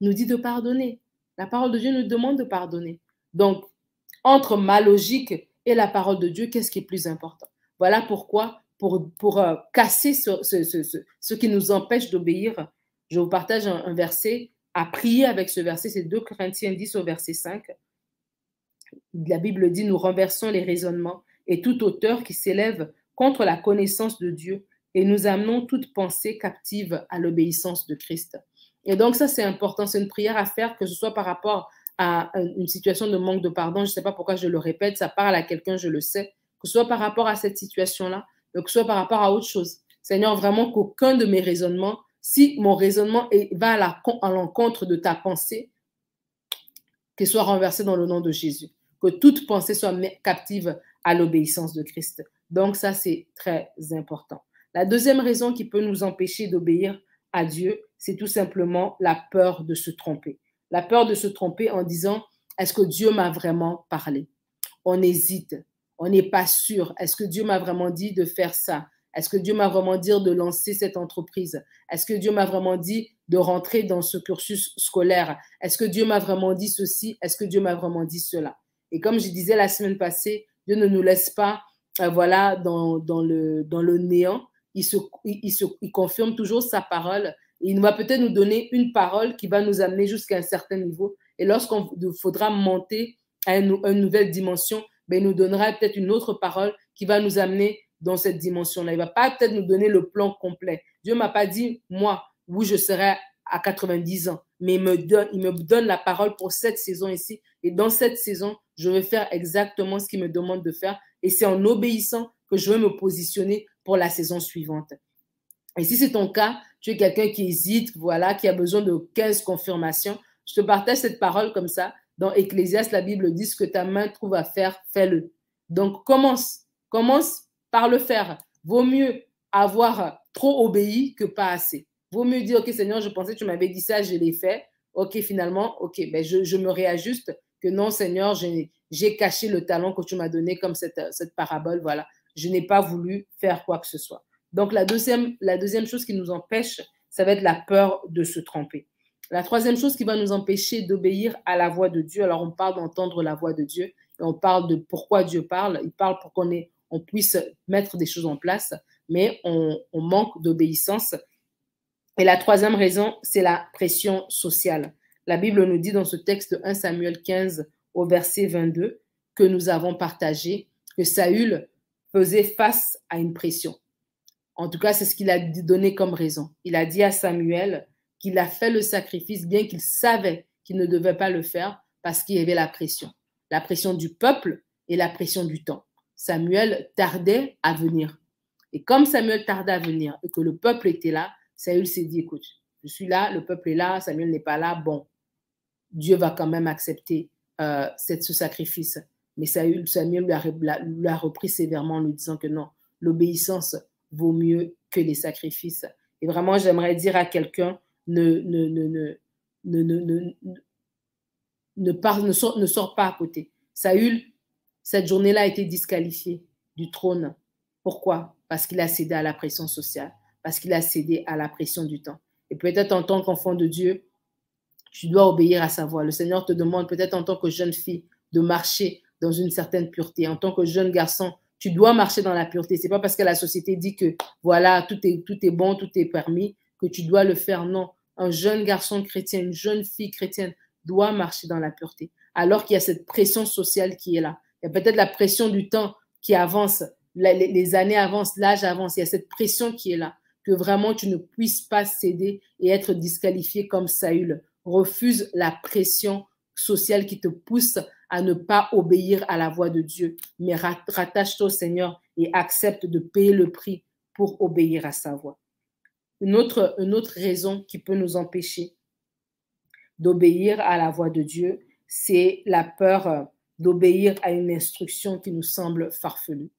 nous dit de pardonner. La parole de Dieu nous demande de pardonner. Donc, entre ma logique et la parole de Dieu, qu'est-ce qui est plus important? Voilà pourquoi, pour, pour euh, casser ce, ce, qui nous empêche d'obéir, je vous partage un, verset à prier avec ce verset, c'est 2 Corinthiens 10 au verset 5. La Bible dit, nous renversons les raisonnements et toute auteur qui s'élève contre la connaissance de Dieu et nous amenons toute pensée captive à l'obéissance de Christ. Et donc ça, c'est important, c'est une prière à faire, que ce soit par rapport à une situation de manque de pardon, je ne sais pas pourquoi je le répète, ça parle à quelqu'un, je le sais, que ce soit par rapport à cette situation-là, que ce soit par rapport à autre chose. Seigneur, vraiment qu'aucun de mes raisonnements, si mon raisonnement va à l'encontre de ta pensée, qu'il soit renversé dans le nom de Jésus. Que toute pensée soit captive à l'obéissance de Christ. Donc ça, c'est très important. La deuxième raison qui peut nous empêcher d'obéir à Dieu, c'est tout simplement la peur de se tromper. La peur de se tromper en disant, est-ce que Dieu m'a vraiment parlé? On hésite, on n'est pas sûr. Est-ce que Dieu m'a vraiment dit de faire ça? Est-ce que Dieu m'a vraiment dit de lancer cette entreprise? Est-ce que Dieu m'a vraiment dit de rentrer dans ce cursus scolaire? Est-ce que Dieu m'a vraiment dit ceci? Est-ce que Dieu m'a vraiment dit cela? Et comme je disais la semaine passée, Dieu ne nous laisse pas euh, voilà, dans, le, néant, il confirme toujours sa parole. Il va peut-être nous donner une parole qui va nous amener jusqu'à un certain niveau. Et lorsqu'on faudra monter à une, nouvelle dimension, ben, il nous donnera peut-être une autre parole qui va nous amener dans cette dimension-là. Il va pas peut-être nous donner le plan complet. Dieu m'a pas dit, moi, où je serai à 90 ans, mais il me, donne, il me donne la parole pour cette saison ici. Et dans cette saison, je vais faire exactement ce qu'il me demande de faire. Et c'est en obéissant que je vais me positionner pour la saison suivante. Et si c'est ton cas, tu es quelqu'un qui hésite, voilà, qui a besoin de 15 confirmations, je te partage cette parole comme ça. Dans Ecclésiaste, la Bible dit ce que ta main trouve à faire, fais-le. Donc commence, commence par le faire. Vaut mieux avoir trop obéi que pas assez. Vaut mieux dire, OK Seigneur, je pensais que tu m'avais dit ça, je l'ai fait. OK, finalement, OK, ben je, me réajuste que non Seigneur, j'ai caché le talent que tu m'as donné comme cette, parabole, voilà je n'ai pas voulu faire quoi que ce soit. Donc la deuxième, la deuxième chose qui nous empêche, ça va être la peur de se tromper. La troisième chose qui va nous empêcher d'obéir à la voix de Dieu, alors on parle d'entendre la voix de Dieu et on parle de pourquoi Dieu parle. Il parle pour qu'on on puisse mettre des choses en place, mais on, manque d'obéissance. Et la troisième raison, c'est la pression sociale. La Bible nous dit dans ce texte 1 Samuel 15 au verset 22 que nous avons partagé que Saül faisait face à une pression. En tout cas, c'est ce qu'il a donné comme raison. Il a dit à Samuel qu'il a fait le sacrifice bien qu'il savait qu'il ne devait pas le faire parce qu'il y avait la pression. La pression du peuple et la pression du temps. Samuel tardait à venir. Et comme Samuel tardait à venir et que le peuple était là, Saül s'est dit, écoute, je suis là, le peuple est là, Samuel n'est pas là, bon, Dieu va quand même accepter euh, ce sacrifice. Mais Samuel, lui, a, repris sévèrement en lui disant que non, l'obéissance vaut mieux que les sacrifices. Et vraiment, j'aimerais dire à quelqu'un, ne, ne, ne, pas à côté. Saül, cette journée-là, a été disqualifié du trône. Pourquoi? Parce qu'il a cédé à la pression sociale, parce qu'il a cédé à la pression du temps. Et peut-être en tant qu'enfant de Dieu, tu dois obéir à sa voix. Le Seigneur te demande peut-être en tant que jeune fille de marcher dans une certaine pureté. En tant que jeune garçon, tu dois marcher dans la pureté. C'est pas parce que la société dit que voilà, tout est, tout est bon, tout est permis, que tu dois le faire. Non. Un jeune garçon chrétien, une jeune fille chrétienne doit marcher dans la pureté. Alors qu'il y a cette pression sociale qui est là. Il y a peut-être la pression du temps qui avance, les années avancent, l'âge avance. Il y a cette pression qui est là. Que vraiment tu ne puisses pas céder et être disqualifié comme Saül. Refuse la pression sociale qui te pousse à ne pas obéir à la voix de Dieu, mais rattache-toi au Seigneur et accepte de payer le prix pour obéir à sa voix. Une autre, raison qui peut nous empêcher d'obéir à la voix de Dieu, c'est la peur euh, d'obéir à une instruction qui nous semble farfelue,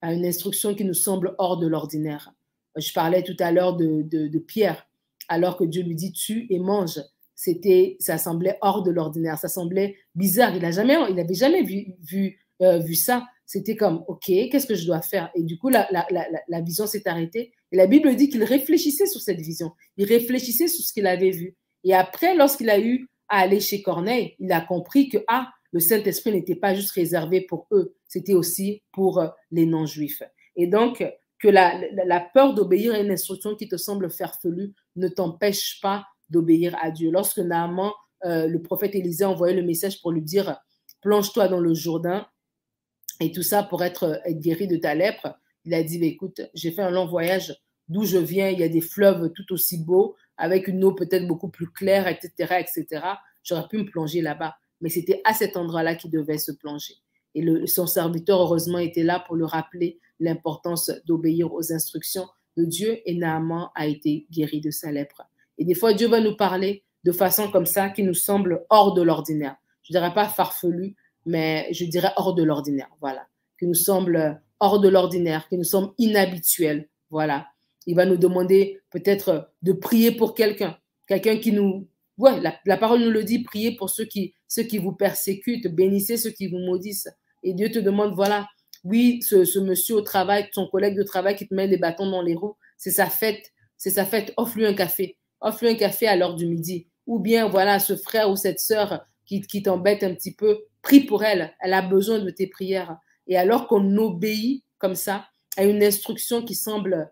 à une instruction qui nous semble hors de l'ordinaire. Je parlais tout à l'heure de, Pierre, alors que Dieu lui dit tu et mange c'était, ça semblait hors de l'ordinaire, ça semblait bizarre. Il n'avait jamais vu, euh, vu ça. C'était comme, ok, qu'est-ce que je dois faire? Et du coup, la, la vision s'est arrêtée. Et la Bible dit qu'il réfléchissait sur cette vision. Il réfléchissait sur ce qu'il avait vu. Et après, lorsqu'il a eu à aller chez Corneille, il a compris que ah, le Saint-Esprit n'était pas juste réservé pour eux, c'était aussi pour euh, les non-juifs. Et donc, que la, peur d'obéir à une instruction qui te semble farfelue ne t'empêche pas d'obéir à Dieu. Lorsque Naaman, euh, le prophète Élisée, envoyait le message pour lui dire plonge-toi dans le Jourdain et tout ça pour être, guéri de ta lèpre, il a dit bah, écoute, j'ai fait un long voyage d'où je viens, il y a des fleuves tout aussi beaux, avec une eau peut-être beaucoup plus claire, etc., etc. J'aurais pu me plonger là-bas, mais c'était à cet endroit-là qu'il devait se plonger. Et son serviteur, heureusement, était là pour le rappeler l'importance d'obéir aux instructions de Dieu et Naaman a été guéri de sa lèpre. Et des fois, Dieu va nous parler de façon comme ça qui nous semble hors de l'ordinaire. Je ne dirais pas farfelu, mais je dirais hors de l'ordinaire. Voilà. Qui nous semble hors de l'ordinaire, qui nous semble inhabituel. Voilà. Il va nous demander peut-être de prier pour quelqu'un. Quelqu'un qui nous. Ouais, la, parole nous le dit, priez pour ceux qui, ceux qui vous persécutent, bénissez ceux qui vous maudissent. Et Dieu te demande, voilà, oui, ce, monsieur au travail, ton collègue de travail qui te met des bâtons dans les roues, c'est sa fête, c'est sa fête, offre-lui un café offre-lui un café à l'heure du midi. Ou bien, voilà, ce frère ou cette sœur qui t'embête un petit peu, prie pour elle. Elle a besoin de tes prières. Et alors qu'on obéit comme ça à une instruction qui semble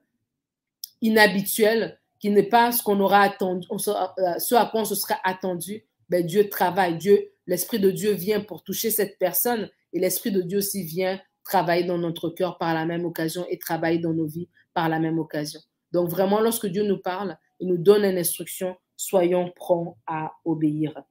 inhabituelle, qui n'est pas ce qu'on aura attendu, euh, ce à quoi on se serait attendu, ben Dieu travaille. Dieu, l'Esprit de Dieu vient pour toucher cette personne et l'Esprit de Dieu aussi vient travailler dans notre cœur par la même occasion et travailler dans nos vies par la même occasion. Donc vraiment, lorsque Dieu nous parle, il nous donne une instruction, soyons prompts à obéir.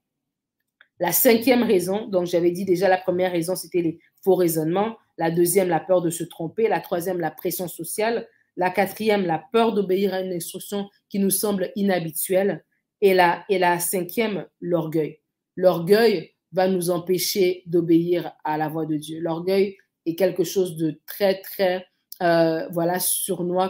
La cinquième raison, donc j'avais dit déjà la première raison, c'était les faux raisonnements. La deuxième, la peur de se tromper. La troisième, la pression sociale. La quatrième, la peur d'obéir à une instruction qui nous semble inhabituelle. Et la, cinquième, l'orgueil. L'orgueil va nous empêcher d'obéir à la voix de Dieu. L'orgueil est quelque chose de très, très, euh, voilà,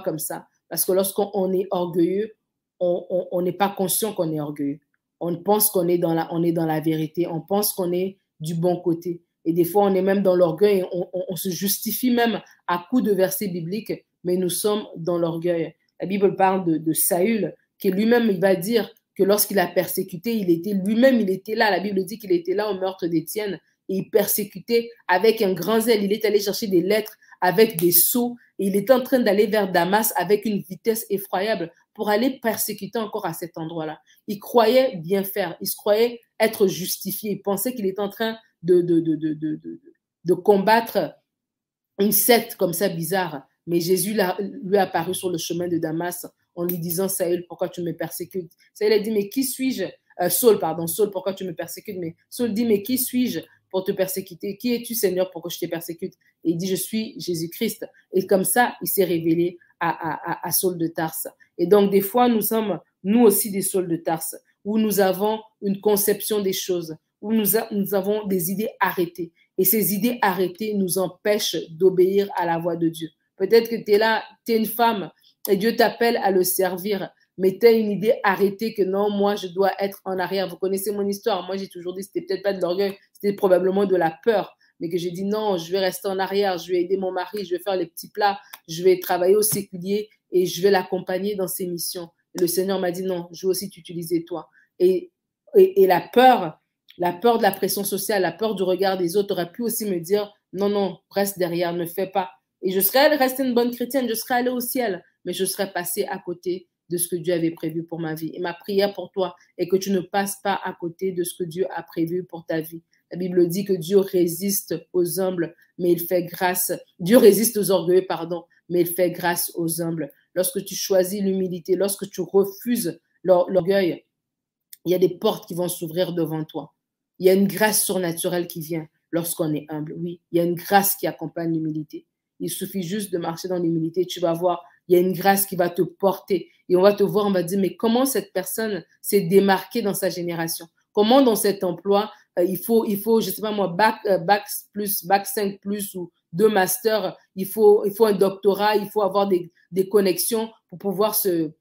comme ça. Parce que lorsqu'on est orgueilleux, on n'est pas conscient qu'on est orgueilleux. On pense qu'on est, dans la, on est dans la vérité. On pense qu'on est du bon côté. Et des fois, on est même dans l'orgueil. On, on, se justifie même à coups de versets bibliques, mais nous sommes dans l'orgueil. La Bible parle de, Saül, qui lui-même, va dire que lorsqu'il a persécuté, il était lui-même, il était là. La Bible dit qu'il était là au meurtre d'Étienne et il persécutait avec un grand zèle. Il est allé chercher des lettres avec des sceaux et il est en train d'aller vers Damas avec une vitesse effroyable pour aller persécuter encore à cet endroit-là. Il croyait bien faire, il se croyait être justifié, il pensait qu'il était en train de, de, de, de, de combattre une secte comme ça bizarre. Mais Jésus lui est apparu sur le chemin de Damas en lui disant, Saül, pourquoi tu me persécutes? Saül a dit, mais qui suis-je? Euh, Saul, pardon, Saul, pourquoi tu me persécutes? Mais Saul dit, mais qui suis-je pour te persécuter? Qui es-tu, Seigneur, pour que je te persécute? Et il dit, je suis Jésus-Christ. Et comme ça, il s'est révélé à, à, Saul de Tarse. Et donc, des fois, nous sommes, nous aussi, des Sauls de Tarse, où nous avons une conception des choses, où nous, nous avons des idées arrêtées. Et ces idées arrêtées nous empêchent d'obéir à la voix de Dieu. Peut-être que tu es là, tu es une femme, et Dieu t'appelle à le servir. mettait une idée arrêtée que non, moi, je dois être en arrière. Vous connaissez mon histoire. Moi, j'ai toujours dit, c'était peut-être pas de l'orgueil, c'était probablement de la peur. Mais que j'ai dit non, je vais rester en arrière, je vais aider mon mari, je vais faire les petits plats, je vais travailler au séculier et je vais l'accompagner dans ses missions. Et le Seigneur m'a dit non, je veux aussi t'utiliser toi. Et la peur, la peur de la pression sociale, la peur du regard des autres aurait pu aussi me dire non, non, reste derrière, ne fais pas. Et je serais restée une bonne chrétienne, je serais allée au ciel, mais je serais passée à côté de ce que Dieu avait prévu pour ma vie. Et ma prière pour toi est que tu ne passes pas à côté de ce que Dieu a prévu pour ta vie. La Bible dit que Dieu résiste aux humbles, mais il fait grâce. Dieu résiste aux orgueilleux, pardon, mais il fait grâce aux humbles. Lorsque tu choisis l'humilité, lorsque tu refuses l'orgueil, il y a des portes qui vont s'ouvrir devant toi. Il y a une grâce surnaturelle qui vient lorsqu'on est humble. Oui, il y a une grâce qui accompagne l'humilité. Il suffit juste de marcher dans l'humilité. Tu vas voir, il y a une grâce qui va te porter. Et on va te voir, on va dire, mais comment cette personne s'est démarquée dans sa génération? Comment dans cet emploi, euh, il, faut, il faut, je ne sais pas moi, bac, euh, plus, bac 5 plus ou deux masters, il faut, il faut un doctorat, il faut avoir des connexions pour pouvoir se,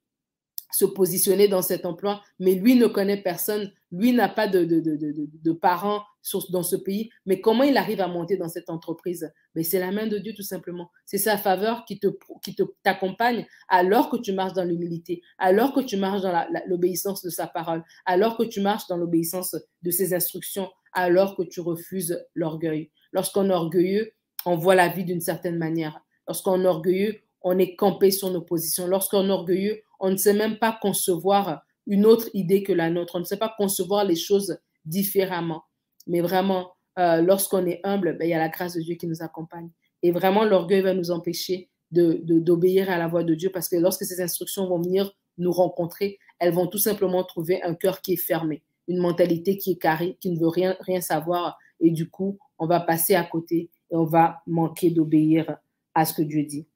se positionner dans cet emploi, mais lui ne connaît personne, lui n'a pas de, de, parents dans ce pays, mais comment il arrive à monter dans cette entreprise? Mais c'est la main de Dieu tout simplement. C'est sa faveur qui te qui te t'accompagne alors que tu marches dans l'humilité, alors que tu marches dans l'obéissance de sa parole, alors que tu marches dans l'obéissance de ses instructions, alors que tu refuses l'orgueil. Lorsqu'on est orgueilleux, on voit la vie d'une certaine manière. Lorsqu'on est orgueilleux, on est campé sur nos positions. Lorsqu'on est orgueilleux, on ne sait même pas concevoir une autre idée que la nôtre. On ne sait pas concevoir les choses différemment. Mais vraiment, euh, lorsqu'on est humble, ben, il y a la grâce de Dieu qui nous accompagne. Et vraiment, l'orgueil va nous empêcher d'obéir à la voix de Dieu parce que lorsque ces instructions vont venir nous rencontrer, elles vont tout simplement trouver un cœur qui est fermé, une mentalité qui est carrée, qui ne veut rien savoir. Et du coup, on va passer à côté et on va manquer d'obéir à ce que Dieu dit.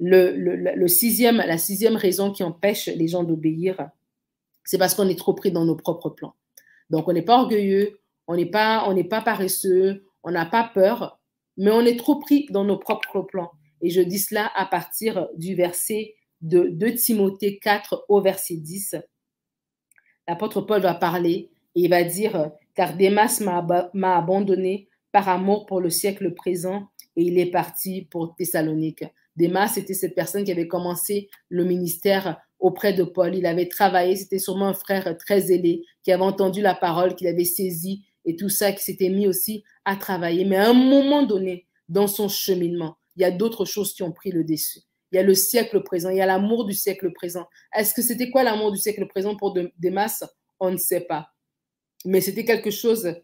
Le, sixième, la sixième raison qui empêche les gens d'obéir, c'est parce qu'on est trop pris dans nos propres plans. Donc, on n'est pas orgueilleux, on n'est pas, on n'est pas paresseux, on n'a pas peur, mais on est trop pris dans nos propres plans. Et je dis cela à partir du verset de 2 Timothée 4 au verset 10. L'apôtre Paul va parler et il va dire, car Démas m'a abandonné par amour pour le siècle présent et il est parti pour Thessalonique. Démas, c'était cette personne qui avait commencé le ministère auprès de Paul. Il avait travaillé, c'était sûrement un frère très zélé qui avait entendu la parole, qu'il avait saisi et tout ça, qui s'était mis aussi à travailler. Mais à un moment donné, dans son cheminement, il y a d'autres choses qui ont pris le dessus. Il y a le siècle présent, il y a l'amour du siècle présent. Est-ce que c'était quoi l'amour du siècle présent pour Démas On ne sait pas. Mais c'était quelque chose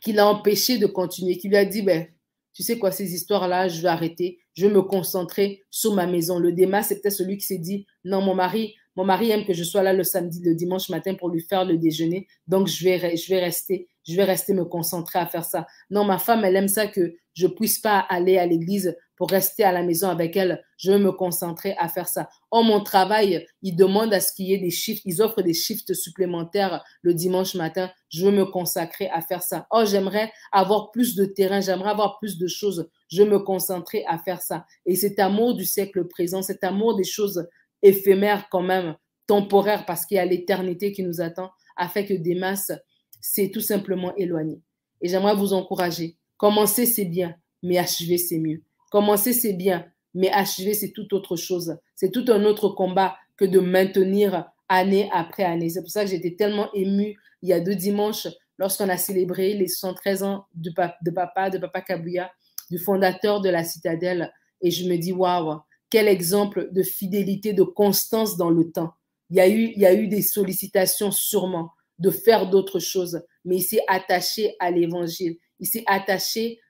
qui l'a empêché de continuer, qui lui a dit, ben, tu sais quoi, ces histoires-là, je vais arrêter, je me concentrer sur ma maison. Le c'est peut-être celui qui s'est dit, non, mon mari, mon mari aime que je sois là le samedi, le dimanche matin pour lui faire le déjeuner, donc je vais, je vais rester, je vais rester me concentrer à faire ça. Non, ma femme, elle aime ça que je puisse pas aller à l'église pour rester à la maison avec elle. Je veux me concentrer à faire ça. Oh, mon travail, il demande à ce qu'il y ait des shifts. Ils offrent des shifts supplémentaires le dimanche matin. Je veux me consacrer à faire ça. Oh, j'aimerais avoir plus de terrain. J'aimerais avoir plus de choses. Je veux me concentrer à faire ça. Et cet amour du siècle présent, cet amour des choses éphémères quand même, temporaires parce qu'il y a l'éternité qui nous attend, a fait que des masses s'est tout simplement éloigné. Et j'aimerais vous encourager. Commencer, c'est bien, mais achever, c'est mieux. Commencer, c'est bien, mais achever, c'est tout autre chose. C'est tout un autre combat que de maintenir année après année. C'est pour ça que j'étais tellement émue il y a deux dimanches lorsqu'on a célébré les 113 ans de, de papa, de papa Kabouya, du fondateur de la citadelle. Et je me dis, waouh, quel exemple de fidélité, de constance dans le temps. Il y a eu, des sollicitations sûrement de faire d'autres choses, mais il s'est attaché à l'évangile. Il s'est attaché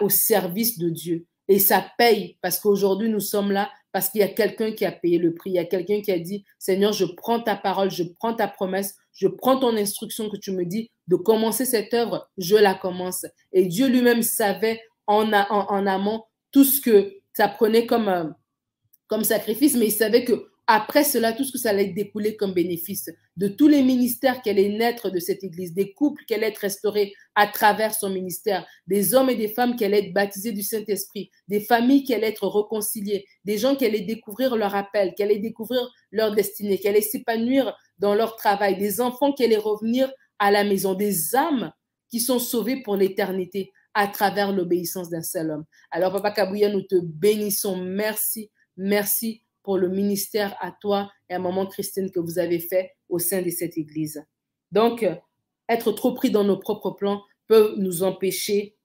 au service de Dieu. Et ça paye parce qu'aujourd'hui, nous sommes là parce qu'il y a quelqu'un qui a payé le prix. Il y a quelqu'un qui a dit, Seigneur, je prends ta parole, je prends ta promesse, je prends ton instruction que tu me dis de commencer cette œuvre, je la commence. Et Dieu lui-même savait en, amont tout ce que ça prenait comme, euh, comme sacrifice, mais il savait que après cela, tout ce que ça allait découler comme bénéfice, de tous les ministères qui allaient naître de cette Église, des couples qui allaient être restaurés à travers son ministère, des hommes et des femmes qui allaient être baptisés du Saint-Esprit, des familles qui allaient être réconciliées, des gens qui allaient découvrir leur appel, qui allaient découvrir leur destinée, qui allaient s'épanouir dans leur travail, des enfants qui allaient revenir à la maison, des âmes qui sont sauvées pour l'éternité à travers l'obéissance d'un seul homme. Alors, Papa Kabouya, nous te bénissons. Merci, merci pour le ministère à toi et à Maman Christine que vous avez fait au sein de cette Église. Donc, être trop pris dans nos propres plans peut nous empêcher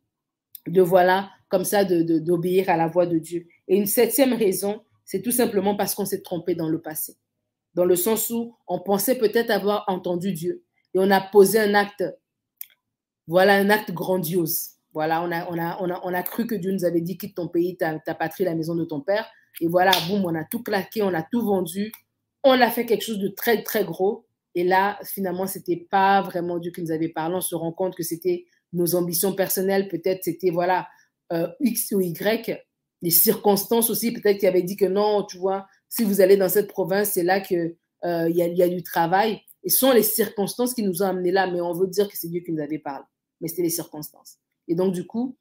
de, voilà, comme ça, d'obéir de, à la voix de Dieu. Et une septième raison, c'est tout simplement parce qu'on s'est trompé dans le passé. Dans le sens où on pensait peut-être avoir entendu Dieu et on a posé un acte, voilà, un acte grandiose. Voilà, on a, on a, on a, on a cru que Dieu nous avait dit quitte ton pays, ta, ta patrie, la maison de ton père. Et voilà, boum, on a tout claqué, on a tout vendu. On a fait quelque chose de très, très gros. Et là, finalement, ce n'était pas vraiment Dieu qui nous avait parlé. On se rend compte que c'était nos ambitions personnelles. Peut-être c'était, voilà, euh, X ou Y. Les circonstances aussi, peut-être qu'il avait dit que non, tu vois, si vous allez dans cette province, c'est là qu'il euh, y, y a du travail. Et ce sont les circonstances qui nous ont amenés là, mais on veut dire que c'est Dieu qui nous avait parlé. Mais c'était les circonstances. Et donc, du coup,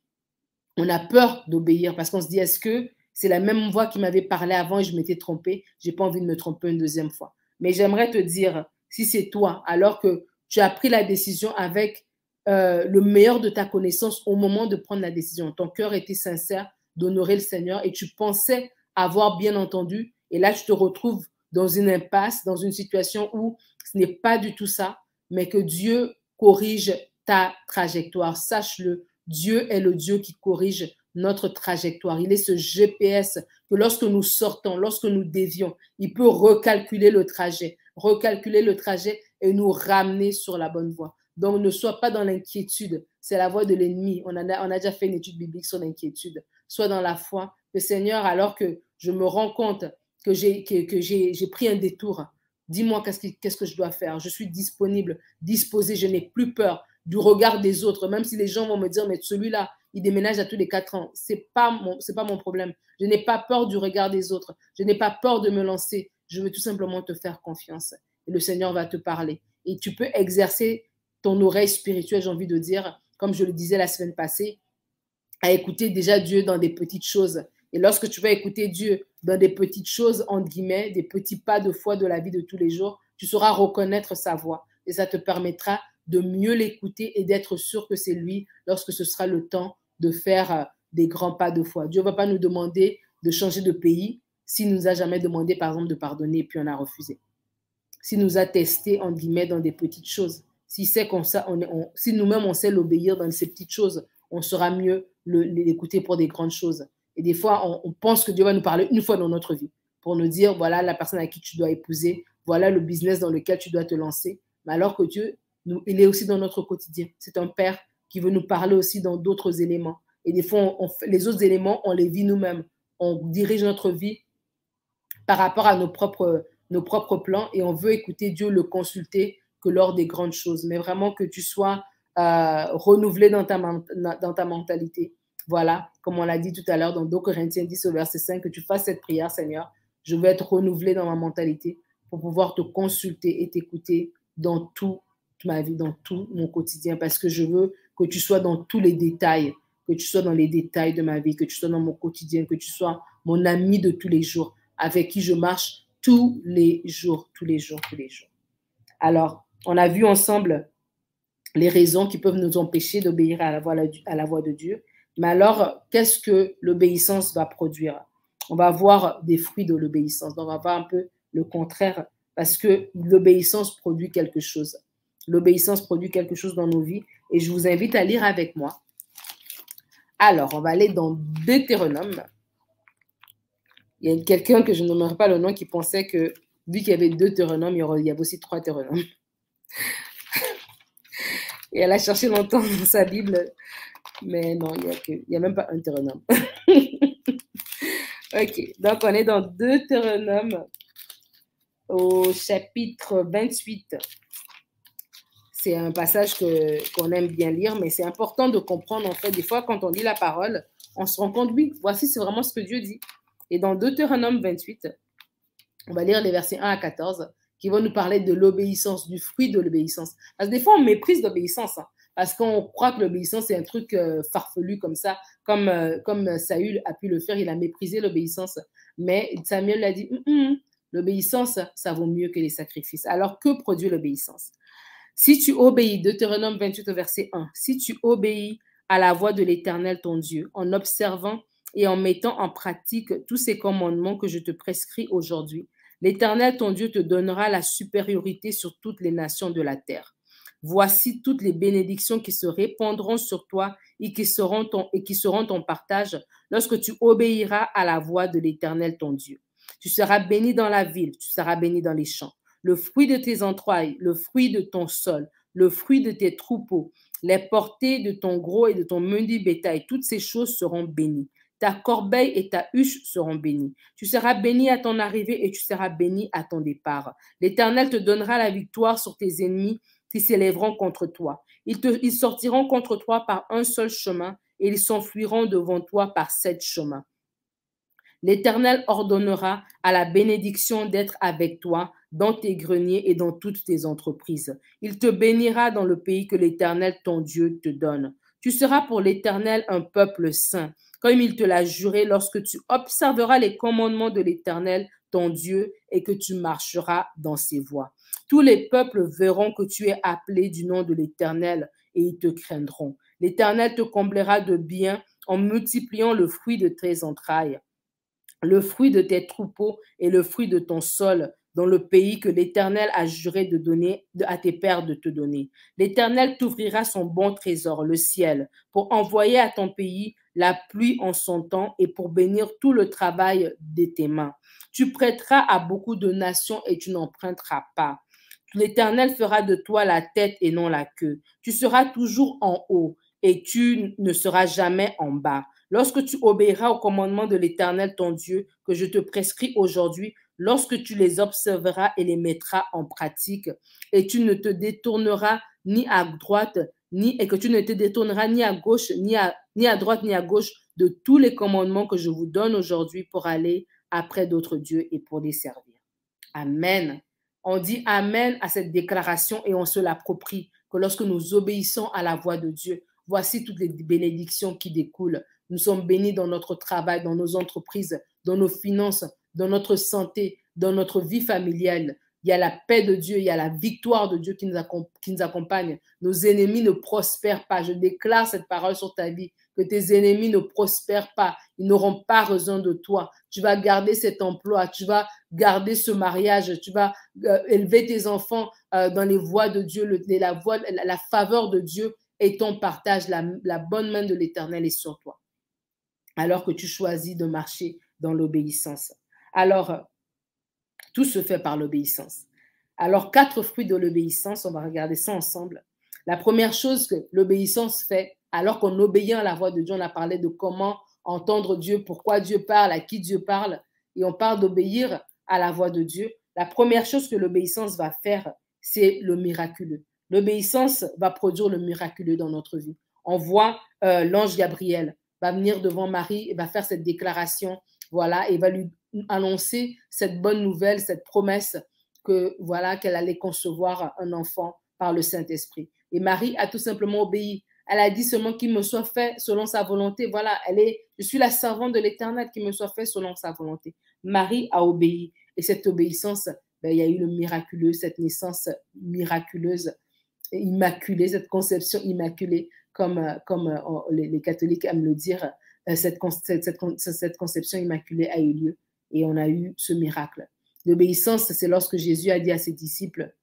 on a peur d'obéir parce qu'on se dit, est-ce que c'est la même voix qui m'avait parlé avant et je m'étais trompée. J'ai pas envie de me tromper une deuxième fois. Mais j'aimerais te dire, si c'est toi, alors que tu as pris la décision avec euh, le meilleur de ta connaissance au moment de prendre la décision, ton cœur était sincère d'honorer le Seigneur et tu pensais avoir bien entendu, et là tu te retrouves dans une impasse, dans une situation où ce n'est pas du tout ça, mais que Dieu corrige ta trajectoire. Sache-le, Dieu est le Dieu qui corrige notre trajectoire. Il est ce GPS que lorsque nous sortons, lorsque nous dévions, il peut recalculer le trajet, recalculer le trajet et nous ramener sur la bonne voie. Donc, ne sois pas dans l'inquiétude. C'est la voie de l'ennemi. On, a, on a déjà fait une étude biblique sur l'inquiétude. Sois dans la foi. Le Seigneur, alors que je me rends compte que j'ai que, que j'ai pris un détour, dis-moi qu'est-ce que je dois faire. Je suis disponible, disposé. Je n'ai plus peur du regard des autres, même si les gens vont me dire, mais celui-là, il déménage à tous les quatre ans. C'est pas pas mon problème. Je n'ai pas peur du regard des autres. Je n'ai pas peur de me lancer. Je veux tout simplement te faire confiance. Et le Seigneur va te parler. Et tu peux exercer ton oreille spirituelle, j'ai envie de dire, comme je le disais la semaine passée, à écouter déjà Dieu dans des petites choses. Et lorsque tu vas écouter Dieu dans des petites choses, entre guillemets, des petits pas de foi de la vie de tous les jours, tu sauras reconnaître sa voix. Et ça te permettra de mieux l'écouter et d'être sûr que c'est lui lorsque ce sera le temps de faire euh, des grands pas de foi. Dieu ne va pas nous demander de changer de pays s'il nous a jamais demandé, par exemple, de pardonner et puis on a refusé. S'il nous a testé, en guillemets, dans des petites choses. Si, c'est comme ça, on, si nous-mêmes, on sait l'obéir dans ces petites choses, on sera mieux l'écouter pour des grandes choses. Et des fois, on, on, pense que Dieu va nous parler une fois dans notre vie pour nous dire, voilà la personne à qui tu dois épouser, voilà le business dans lequel tu dois te lancer. Mais alors que Dieu, il est aussi dans notre quotidien. C'est un Père qui veut nous parler aussi dans d'autres éléments. Et des fois, les autres éléments, on les vit nous-mêmes. On dirige notre vie par rapport à nos propres, nos propres plans et on veut écouter Dieu, le consulter que lors des grandes choses. Mais vraiment que tu sois euh, renouvelé dans ta, dans ta mentalité. Voilà, comme on l'a dit tout à l'heure dans 2 Corinthiens 10 au verset 5, que tu fasses cette prière, Seigneur. Je veux être renouvelé dans ma mentalité pour pouvoir te consulter et t'écouter dans toute ma vie, dans tout mon quotidien, parce que je veux que tu sois dans tous les détails, que tu sois dans les détails de ma vie, que tu sois dans mon quotidien, que tu sois mon ami de tous les jours, avec qui je marche tous les jours, tous les jours, tous les jours. Alors, on a vu ensemble les raisons qui peuvent nous empêcher d'obéir à la voix, de Dieu. Mais alors, qu'est-ce que l'obéissance va produire? On va voir des fruits de l'obéissance. on va voir un peu le contraire, parce que l'obéissance produit quelque chose. L'obéissance produit quelque chose dans nos vies et je vous invite à lire avec moi. Alors, on va aller dans Deutéronome. Il y a quelqu'un que je nommerai pas le nom qui pensait que, vu qu'il y avait deux Deutéronomes, il y, avait aussi trois Deutéronomes. Et elle a cherché longtemps dans sa Bible, mais non, il n'y a, a, même pas un Deutéronome. ok, donc on est dans Deutéronome au chapitre 28 c'est un passage qu'on aime bien lire, mais c'est important de comprendre, en fait, des fois, quand on lit la parole, on se rend compte, oui, voici, c'est vraiment ce que Dieu dit. Et dans Deutéronome 28, On va lire les versets 1 à 14 qui vont nous parler de l'obéissance, du fruit de l'obéissance. Parce que des fois, on méprise l'obéissance. Hein, parce qu'on croit que l'obéissance, c'est un truc euh, farfelu comme ça, comme, euh, comme Saül a pu le faire. Il a méprisé l'obéissance. Mais Samuel a dit, l'obéissance, ça vaut mieux que les sacrifices. Alors, que produit l'obéissance? Si tu obéis, Deutéronome 28 verset 1, si tu obéis à la voix de l'Éternel ton Dieu, en observant et en mettant en pratique tous ces commandements que je te prescris aujourd'hui, l'Éternel ton Dieu te donnera la supériorité sur toutes les nations de la terre. Voici toutes les bénédictions qui se répandront sur toi et qui seront ton, et qui seront ton partage lorsque tu obéiras à la voix de l'Éternel ton Dieu. Tu seras béni dans la ville, tu seras béni dans les champs. Le fruit de tes entrailles, le fruit de ton sol, le fruit de tes troupeaux, les portées de ton gros et de ton menu bétail, toutes ces choses seront bénies. Ta corbeille et ta huche seront bénies. Tu seras béni à ton arrivée et tu seras béni à ton départ. L'Éternel te donnera la victoire sur tes ennemis qui s'élèveront contre toi. Ils, sortiront contre toi par un seul chemin et ils s'enfuiront devant toi par sept chemins. L'Éternel ordonnera à la bénédiction d'être avec toi dans tes greniers et dans toutes tes entreprises. Il te bénira dans le pays que l'Éternel, ton Dieu, te donne. Tu seras pour l'Éternel un peuple saint, comme il te l'a juré lorsque tu observeras les commandements de l'Éternel, ton Dieu, et que tu marcheras dans ses voies. Tous les peuples verront que tu es appelé du nom de l'Éternel et ils te craindront. L'Éternel te comblera de bien en multipliant le fruit de tes entrailles, le fruit de tes troupeaux et le fruit de ton sol dans le pays que l'Éternel a juré de donner à tes pères de te donner. L'Éternel t'ouvrira son bon trésor, le ciel, pour envoyer à ton pays la pluie en son temps et pour bénir tout le travail de tes mains. Tu prêteras à beaucoup de nations et tu n'emprunteras pas. L'Éternel fera de toi la tête et non la queue. Tu seras toujours en haut et tu ne seras jamais en bas. Lorsque tu obéiras au commandement de l'Éternel ton Dieu que je te prescris aujourd'hui, lorsque tu les observeras et les mettras en pratique, et tu ne te détourneras ni à droite, ni, que tu ne te détourneras ni à gauche, ni à, ni à droite, ni à gauche de tous les commandements que je vous donne aujourd'hui pour aller après d'autres dieux et pour les servir. Amen. On dit Amen à cette déclaration et on se l'approprie que lorsque nous obéissons à la voix de Dieu, voici toutes les bénédictions qui découlent. Nous sommes bénis dans notre travail, dans nos entreprises, dans nos finances, dans notre santé, dans notre vie familiale. Il y a la paix de Dieu, il y a la victoire de Dieu qui nous, accompagne. Nos ennemis ne prospèrent pas. Je déclare cette parole sur ta vie, que tes ennemis ne prospèrent pas. Ils n'auront pas raison de toi. Tu vas garder cet emploi, tu vas garder ce mariage, tu vas euh, élever tes enfants euh, dans les voies de Dieu, la, voie, la, faveur de Dieu et ton partage, la bonne main de l'Éternel est sur toi. Alors que tu choisis de marcher dans l'obéissance. Alors, tout se fait par l'obéissance. Alors, quatre fruits de l'obéissance, on va regarder ça ensemble. La première chose que l'obéissance fait, alors qu'on obéit à la voix de Dieu, on a parlé de comment entendre Dieu, pourquoi Dieu parle, à qui Dieu parle, et on parle d'obéir à la voix de Dieu. La première chose que l'obéissance va faire, c'est le miraculeux. L'obéissance va produire le miraculeux dans notre vie. On voit euh, l'ange Gabriel va venir devant Marie et va faire cette déclaration, voilà, et va lui annoncer cette bonne nouvelle, cette promesse que voilà qu'elle allait concevoir un enfant par le Saint-Esprit. Et Marie a tout simplement obéi. Elle a dit seulement qu'il me soit fait selon sa volonté. Voilà, elle est, je suis la servante de l'Éternel, qui me soit fait selon sa volonté. Marie a obéi. Et cette obéissance, ben, il y a eu le miraculeux, cette naissance miraculeuse, immaculée, cette conception immaculée, comme, euh, euh, les, catholiques aiment le dire. Euh, cette conception immaculée a eu lieu et on a eu ce miracle. L'obéissance, c'est lorsque Jésus a dit à ses disciples,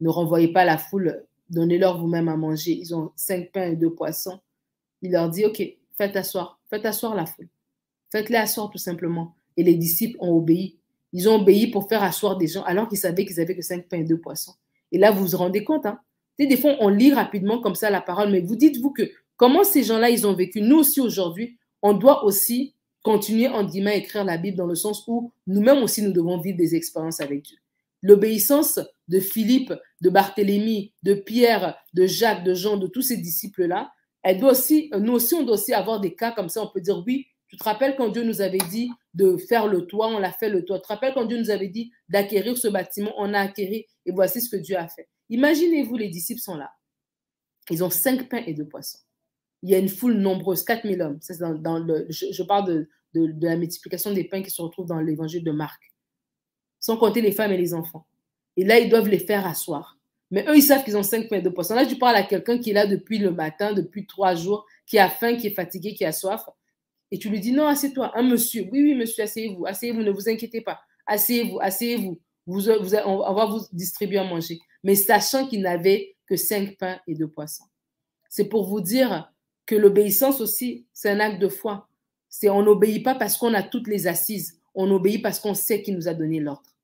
ne renvoyez pas la foule, donnez-leur vous-même à manger. Ils ont cinq pains et deux poissons. Il leur dit, OK, faites asseoir, faites asseoir la foule. Faites-les asseoir tout simplement. Et les disciples ont obéi. Ils ont obéi pour faire asseoir des gens alors qu'ils savaient qu'ils avaient que cinq pains et deux poissons. Et là, vous vous rendez compte, hein? Des fois, on lit rapidement comme ça la parole, mais vous dites-vous que comment ces gens-là, ils ont vécu? Nous aussi, aujourd'hui, on doit aussi continuer, en guillemets, à écrire la Bible dans le sens où nous-mêmes aussi, nous devons vivre des expériences avec Dieu. L'obéissance de Philippe, de Barthélemy, de Pierre, de Jacques, de Jean, de tous ces disciples-là, elle doit aussi, nous aussi, on doit aussi avoir des cas comme ça. On peut dire, oui, Tu te rappelles quand Dieu nous avait dit de faire le toit, on l'a fait le toit. Tu te rappelles quand Dieu nous avait dit d'acquérir ce bâtiment, on a acquéri et voici ce que Dieu a fait. Imaginez-vous, les disciples sont là. Ils ont cinq pains et deux poissons. Il y a une foule nombreuse, 4000 hommes. je, parle de, de, la multiplication des pains qui se retrouvent dans l'évangile de Marc. Sans compter les femmes et les enfants. Et là, ils doivent les faire asseoir. Mais eux, ils savent qu'ils ont cinq pains et deux poissons. Là, tu parles à quelqu'un qui est là depuis le matin, depuis trois jours, qui a faim, qui est fatigué, qui a soif. Et tu lui dis, non, assieds-toi. Un monsieur, oui, oui, monsieur, asseyez-vous, asseyez-vous, ne vous inquiétez pas. Asseyez-vous, asseyez-vous. Vous, vous, on va vous distribuer à manger. Mais sachant qu'il n'avait que cinq pains et deux poissons. C'est pour vous dire que l'obéissance aussi, c'est un acte de foi. C'est on n'obéit pas parce qu'on a toutes les assises. On obéit parce qu'on sait qu'il nous a donné l'ordre.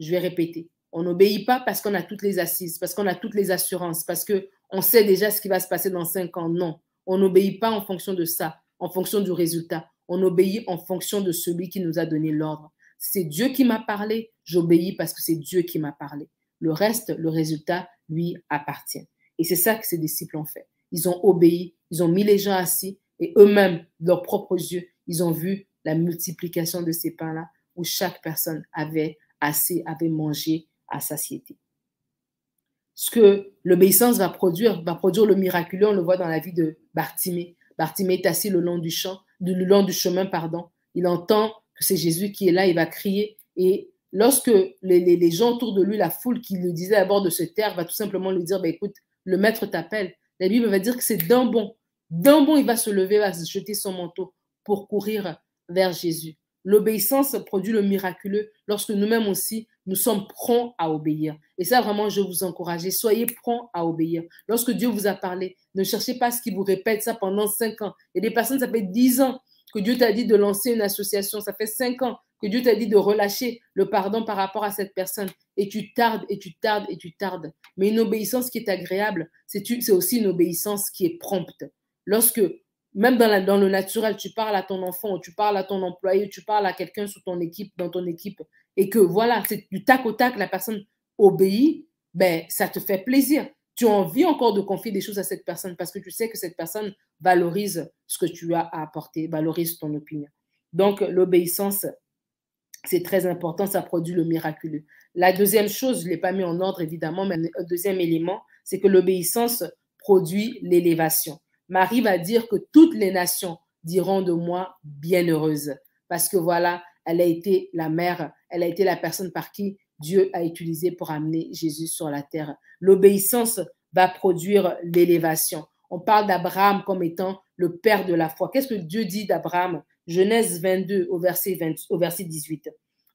Je vais répéter. On n'obéit pas parce qu'on a toutes les assises, parce qu'on a toutes les assurances, parce que on sait déjà ce qui va se passer dans cinq ans. Non, on n'obéit pas en fonction de ça, en fonction du résultat. On obéit en fonction de celui qui nous a donné l'ordre. C'est Dieu qui m'a parlé, j'obéis parce que c'est Dieu qui m'a parlé. Le reste, le résultat, lui appartient. Et c'est ça que ces disciples ont fait. Ils ont obéi, ils ont mis les gens assis et eux-mêmes, leurs propres yeux, ils ont vu la multiplication de ces pains-là où chaque personne avait assez, avait mangé à satiété. Ce que l'obéissance va produire, va produire le miraculeux, on le voit dans la vie de Bartimée. Bartimée est assis le long du chemin, pardon. Il entend que c'est Jésus qui est là, il va crier. Et lorsque les, gens autour de lui, la foule qui lui disait à bord de se taire, va tout simplement lui dire, bah, écoute, le maître t'appelle. La Bible va dire que c'est d'un bond. D'un bond, il va se lever, va se jeter son manteau pour courir vers Jésus. L'obéissance produit le miraculeux lorsque nous-mêmes aussi, nous sommes prompts à obéir. Et ça, vraiment, je vous encourage. Soyez prompts à obéir. Lorsque Dieu vous a parlé, ne cherchez pas ce qu'il vous répète ça pendant cinq ans. Et des personnes, ça fait dix ans que Dieu t'a dit de lancer une association. Ça fait cinq ans que Dieu t'a dit de relâcher le pardon par rapport à cette personne. Et tu tardes, et tu tardes, et tu tardes. Mais une obéissance qui est agréable, c'est aussi une obéissance qui est prompte. Lorsque même dans, le naturel, tu parles à ton enfant, tu parles à ton employé, tu parles à quelqu'un sous ton équipe, dans ton équipe, et que voilà, c'est du tac au tac, la personne obéit, ben, ça te fait plaisir. Tu as envie encore de confier des choses à cette personne parce que tu sais que cette personne valorise ce que tu as à apporter, valorise ton opinion. Donc, l'obéissance, c'est très important, ça produit le miraculeux. La deuxième chose, je ne l'ai pas mis en ordre évidemment, mais un deuxième élément, c'est que l'obéissance produit l'élévation. Marie va dire que toutes les nations diront de moi bienheureuse, parce que voilà, elle a été la mère, elle a été la personne par qui Dieu a utilisé pour amener Jésus sur la terre. L'obéissance va produire l'élévation. On parle d'Abraham comme étant le père de la foi. Qu'est-ce que Dieu dit d'Abraham Genèse 22 au verset, au verset 18.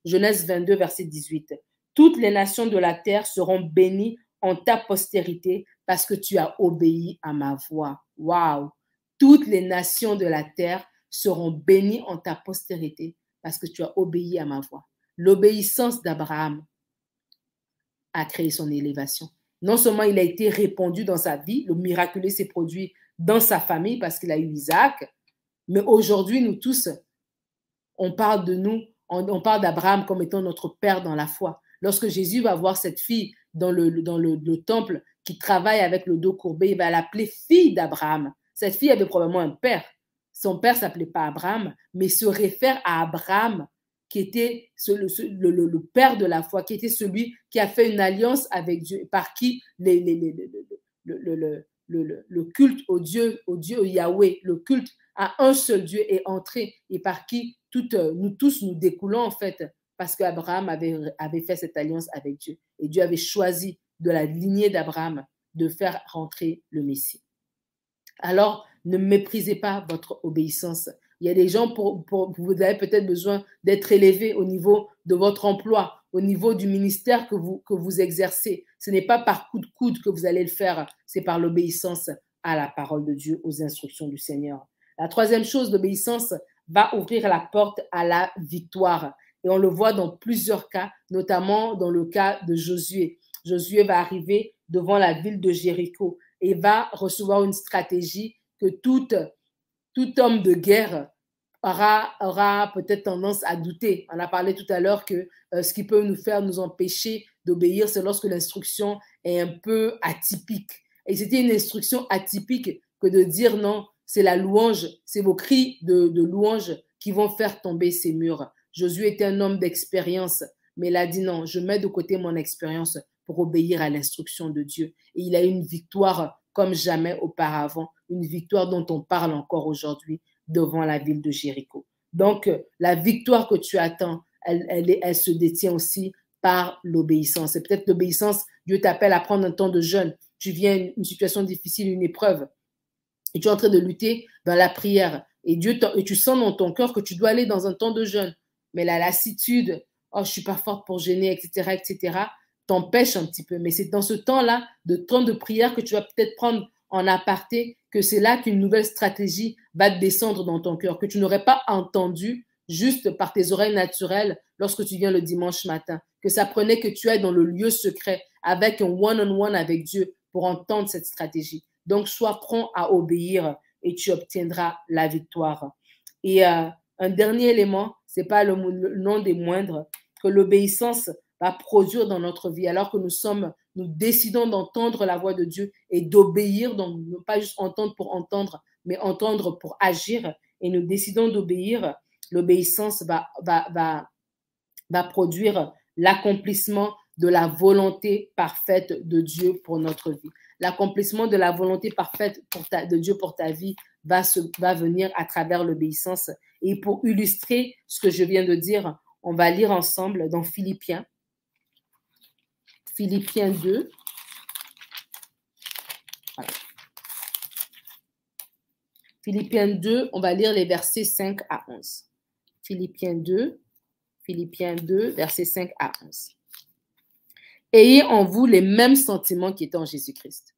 Genèse 22, verset 18. Toutes les nations de la terre seront bénies en ta postérité parce que tu as obéi à ma voix. Waouh! Toutes les nations de la terre seront bénies en ta postérité parce que tu as obéi à ma voix. L'obéissance d'Abraham a créé son élévation. Non seulement il a été répandu dans sa vie, le miraculeux s'est produit dans sa famille parce qu'il a eu Isaac, mais aujourd'hui, nous tous, on parle de nous, on, parle d'Abraham comme étant notre père dans la foi. Lorsque Jésus va voir cette fille dans le, temple qui travaille avec le dos courbé, il va l'appeler fille d'Abraham. Cette fille avait probablement un père. Son père s'appelait pas Abraham, mais se réfère à Abraham, qui était le, père de la foi, qui était celui qui a fait une alliance avec Dieu, par qui les, le, culte au Dieu, au Dieu Yahweh, le culte à un seul Dieu est entré et par qui toutes, nous tous nous découlons en fait parce qu'Abraham avait, avait fait cette alliance avec Dieu. Et Dieu avait choisi de la lignée d'Abraham de faire rentrer le Messie. Alors, ne méprisez pas votre obéissance. Il y a des gens, pour, pour vous avez peut-être besoin d'être élevé au niveau de votre emploi, au niveau du ministère que vous, exercez. Ce n'est pas par coup de coude que vous allez le faire, c'est par l'obéissance à la parole de Dieu, aux instructions du Seigneur. La troisième chose, l'obéissance va ouvrir la porte à la victoire. Et on le voit dans plusieurs cas, notamment dans le cas de Josué. Josué va arriver devant la ville de Jéricho et va recevoir une stratégie que tout homme de guerre aura, peut-être tendance à douter. On a parlé tout à l'heure que euh, ce qui peut nous faire nous empêcher d'obéir, c'est lorsque l'instruction est un peu atypique. Et c'était une instruction atypique que de dire non, c'est la louange, c'est vos cris de, de louange qui vont faire tomber ces murs. Josué était un homme d'expérience, mais il a dit non, je mets de côté mon expérience pour obéir à l'instruction de Dieu. Et il a eu une victoire comme jamais auparavant, une victoire dont on parle encore aujourd'hui devant la ville de Jéricho. Donc, la victoire que tu attends, elle, se détient aussi par l'obéissance. Et peut-être l'obéissance, Dieu t'appelle à prendre un temps de jeûne. Tu viens une situation difficile, une épreuve et tu es en train de lutter dans la prière, et, Dieu et tu sens dans ton cœur que tu dois aller dans un temps de jeûne, mais la lassitude, oh, je suis pas forte pour jeûner, etc., etc., t'empêche un petit peu. Mais c'est dans ce temps-là, de temps de prière, que tu vas peut-être prendre en aparté, que c'est là qu'une nouvelle stratégie va descendre dans ton cœur, que tu n'aurais pas entendu juste par tes oreilles naturelles lorsque tu viens le dimanche matin, que ça prenait que tu ailles dans le lieu secret avec un one-on-one avec Dieu pour entendre cette stratégie. Donc, sois prompt à obéir et tu obtiendras la victoire. Et euh, un dernier élément, c'est pas le, nom des moindres, que l'obéissance va produire dans notre vie, alors que nous sommes, nous décidons d'entendre la voix de Dieu et d'obéir, donc pas juste entendre pour entendre, mais entendre pour agir, et nous décidons d'obéir, l'obéissance va, va, va, va produire l'accomplissement de la volonté parfaite de Dieu pour notre vie l'accomplissement de la volonté parfaite de Dieu pour ta vie va, se, va venir à travers l'obéissance. Et pour illustrer ce que je viens de dire, on va lire ensemble dans Philippiens. Philippiens 2. Philippiens 2, on va lire les versets 5 à 11. Philippiens 2, Philippiens 2, versets 5 à 11. Ayez en vous les mêmes sentiments qui étaient en Jésus-Christ.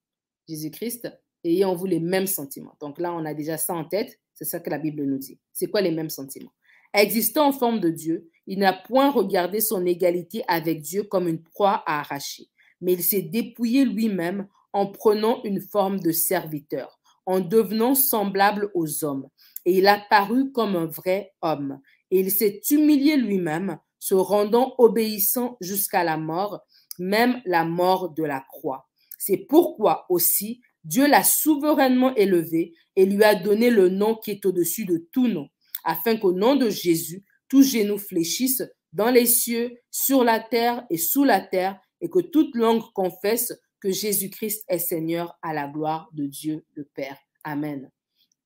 Jésus-Christ, ayez en vous les mêmes sentiments. Donc là, on a déjà ça en tête. C'est ça que la Bible nous dit. C'est quoi les mêmes sentiments? Existant en forme de Dieu, il n'a point regardé son égalité avec Dieu comme une proie à arracher, mais il s'est dépouillé lui-même en prenant une forme de serviteur, en devenant semblable aux hommes. Et il a paru comme un vrai homme. Et il s'est humilié lui-même, se rendant obéissant jusqu'à la mort, même la mort de la croix. C'est pourquoi aussi Dieu l'a souverainement élevé et lui a donné le nom qui est au-dessus de tout nom, afin qu'au nom de Jésus, tout genou fléchisse dans les cieux, sur la terre et sous la terre, et que toute langue confesse que Jésus-Christ est Seigneur à la gloire de Dieu le Père. Amen.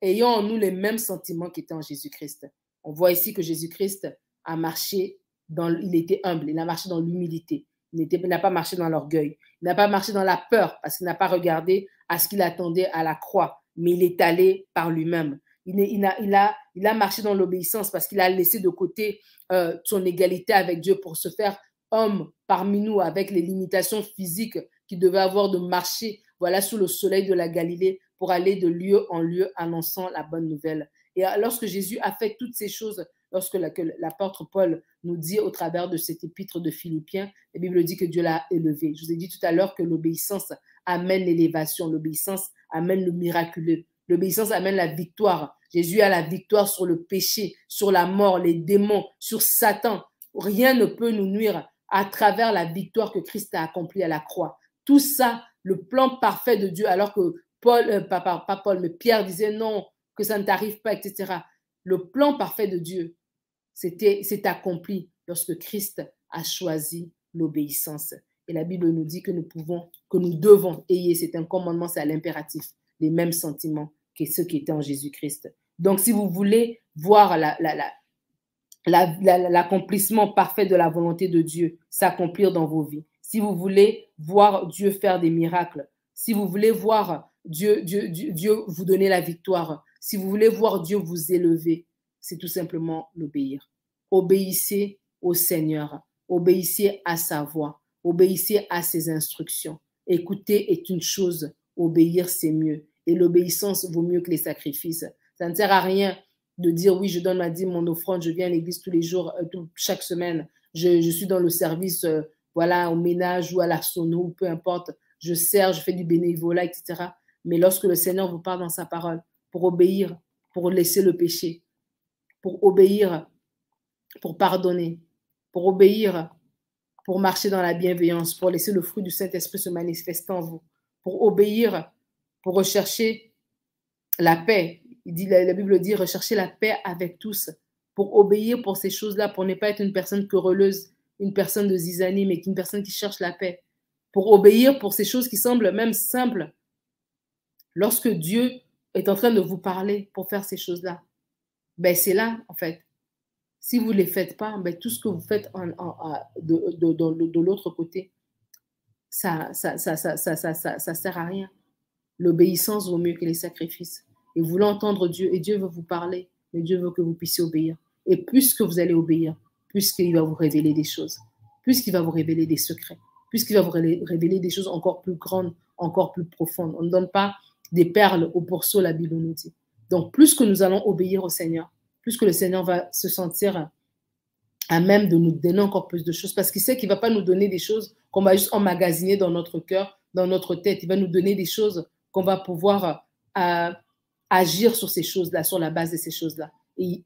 Ayons en nous les mêmes sentiments qui étaient en Jésus-Christ. On voit ici que Jésus-Christ a marché dans, il était humble, il a marché dans l'humilité. Il n'a pas marché dans l'orgueil. Il n'a pas marché dans la peur parce qu'il n'a pas regardé à ce qu'il attendait à la croix, mais il est allé par lui-même. Il, a, il a marché dans l'obéissance parce qu'il a laissé de côté euh, son égalité avec Dieu pour se faire homme parmi nous avec les limitations physiques qu'il devait avoir de marcher voilà sous le soleil de la Galilée pour aller de lieu en lieu annonçant la bonne nouvelle. Et lorsque Jésus a fait toutes ces choses, lorsque l'apôtre Paul nous dit au travers de cet épître de Philippiens, la Bible dit que Dieu l'a élevé. Je vous ai dit tout à l'heure que l'obéissance amène l'élévation, l'obéissance amène le miraculeux, l'obéissance amène la victoire. Jésus a la victoire sur le péché, sur la mort, les démons, sur Satan. Rien ne peut nous nuire à travers la victoire que Christ a accomplie à la croix. Tout ça, le plan parfait de Dieu, alors que Paul, euh, pas, Paul, mais Pierre disait non, que ça ne t'arrive pas, etc. Le plan parfait de Dieu, c'était, c'est accompli lorsque Christ a choisi l'obéissance. Et la Bible nous dit que nous pouvons, que nous devons ayez, c'est un commandement, c'est à l'impératif, les mêmes sentiments que ceux qui étaient en Jésus-Christ. Donc, si vous voulez voir la, l'accomplissement parfait de la volonté de Dieu s'accomplir dans vos vies, si vous voulez voir Dieu faire des miracles, si vous voulez voir Dieu, Dieu vous donner la victoire, si vous voulez voir Dieu vous élever, c'est tout simplement l'obéir. Obéissez au Seigneur, obéissez à sa voix, obéissez à ses instructions. Écouter est une chose, obéir c'est mieux. Et l'obéissance vaut mieux que les sacrifices. Ça ne sert à rien de dire oui, je donne ma dîme, mon offrande, je viens à l'église tous les jours, euh, chaque semaine. Je, suis dans le service, euh, voilà, au ménage ou à la sono, peu importe. Je sers, je fais du bénévolat, etc. Mais lorsque le Seigneur vous parle dans sa parole, pour obéir, pour laisser le péché, pour obéir, pour pardonner, pour obéir, pour marcher dans la bienveillance, pour laisser le fruit du Saint-Esprit se manifester en vous, pour obéir, pour rechercher la paix. Il dit, la, Bible dit, rechercher la paix avec tous, pour obéir pour ces choses-là, pour ne pas être une personne querelleuse, une personne de zizanie, mais une personne qui cherche la paix. Pour obéir pour ces choses qui semblent même simples. Lorsque Dieu est en train de vous parler pour faire ces choses-là, ben c'est là, en fait. Si vous ne les faites pas, ben tout ce que vous faites de, l'autre côté, ça, ça, ça sert à rien. L'obéissance vaut mieux que les sacrifices. Et vous voulez entendre Dieu, et Dieu veut vous parler, mais Dieu veut que vous puissiez obéir. Et plus que vous allez obéir, plus qu'il va vous révéler des choses, plus qu'il va vous révéler des secrets, plus qu'il va vous révéler des choses encore plus grandes, encore plus profondes. On ne donne pas des perles au pourceau, la Bible nous dit. Donc, plus que nous allons obéir au Seigneur, plus que le Seigneur va se sentir à même de nous donner encore plus de choses, parce qu'il sait qu'il ne va pas nous donner des choses qu'on va juste emmagasiner dans notre cœur, dans notre tête. Il va nous donner des choses qu'on va pouvoir euh, agir sur ces choses-là, sur la base de ces choses-là. Et,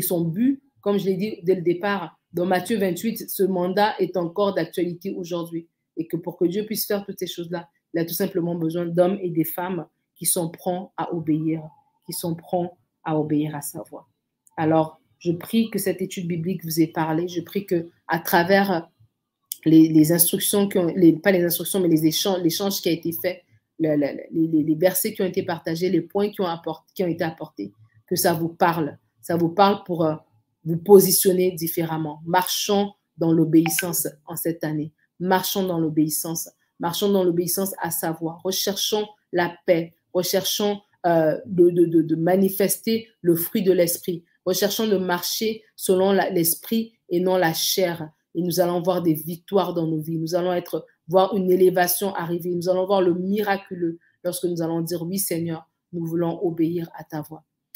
son but, comme je l'ai dit dès le départ, dans Matthieu 28, ce mandat est encore d'actualité aujourd'hui. Et que pour que Dieu puisse faire toutes ces choses-là, il a tout simplement besoin d'hommes et des femmes qui sont prompts à obéir, qui sont prompts à obéir à sa voix. Alors, je prie que cette étude biblique vous ait parlé. Je prie que à travers les, instructions, pas les instructions, mais les échanges, l'échange qui a été fait, les, versets qui ont été partagés, les points qui ont, qui ont été apportés, que ça vous parle. Ça vous parle pour euh, vous positionner différemment. Marchons dans l'obéissance en cette année. Marchons dans l'obéissance. Marchons dans l'obéissance à savoir. Recherchons la paix. Recherchons euh, de, de, de, manifester le fruit de l'esprit. Recherchons de marcher selon l'esprit et non la chair. Et nous allons voir des victoires dans nos vies. Nous allons être voir une élévation arriver. Nous allons voir le miraculeux lorsque nous allons dire, oui Seigneur, nous voulons obéir à ta voix.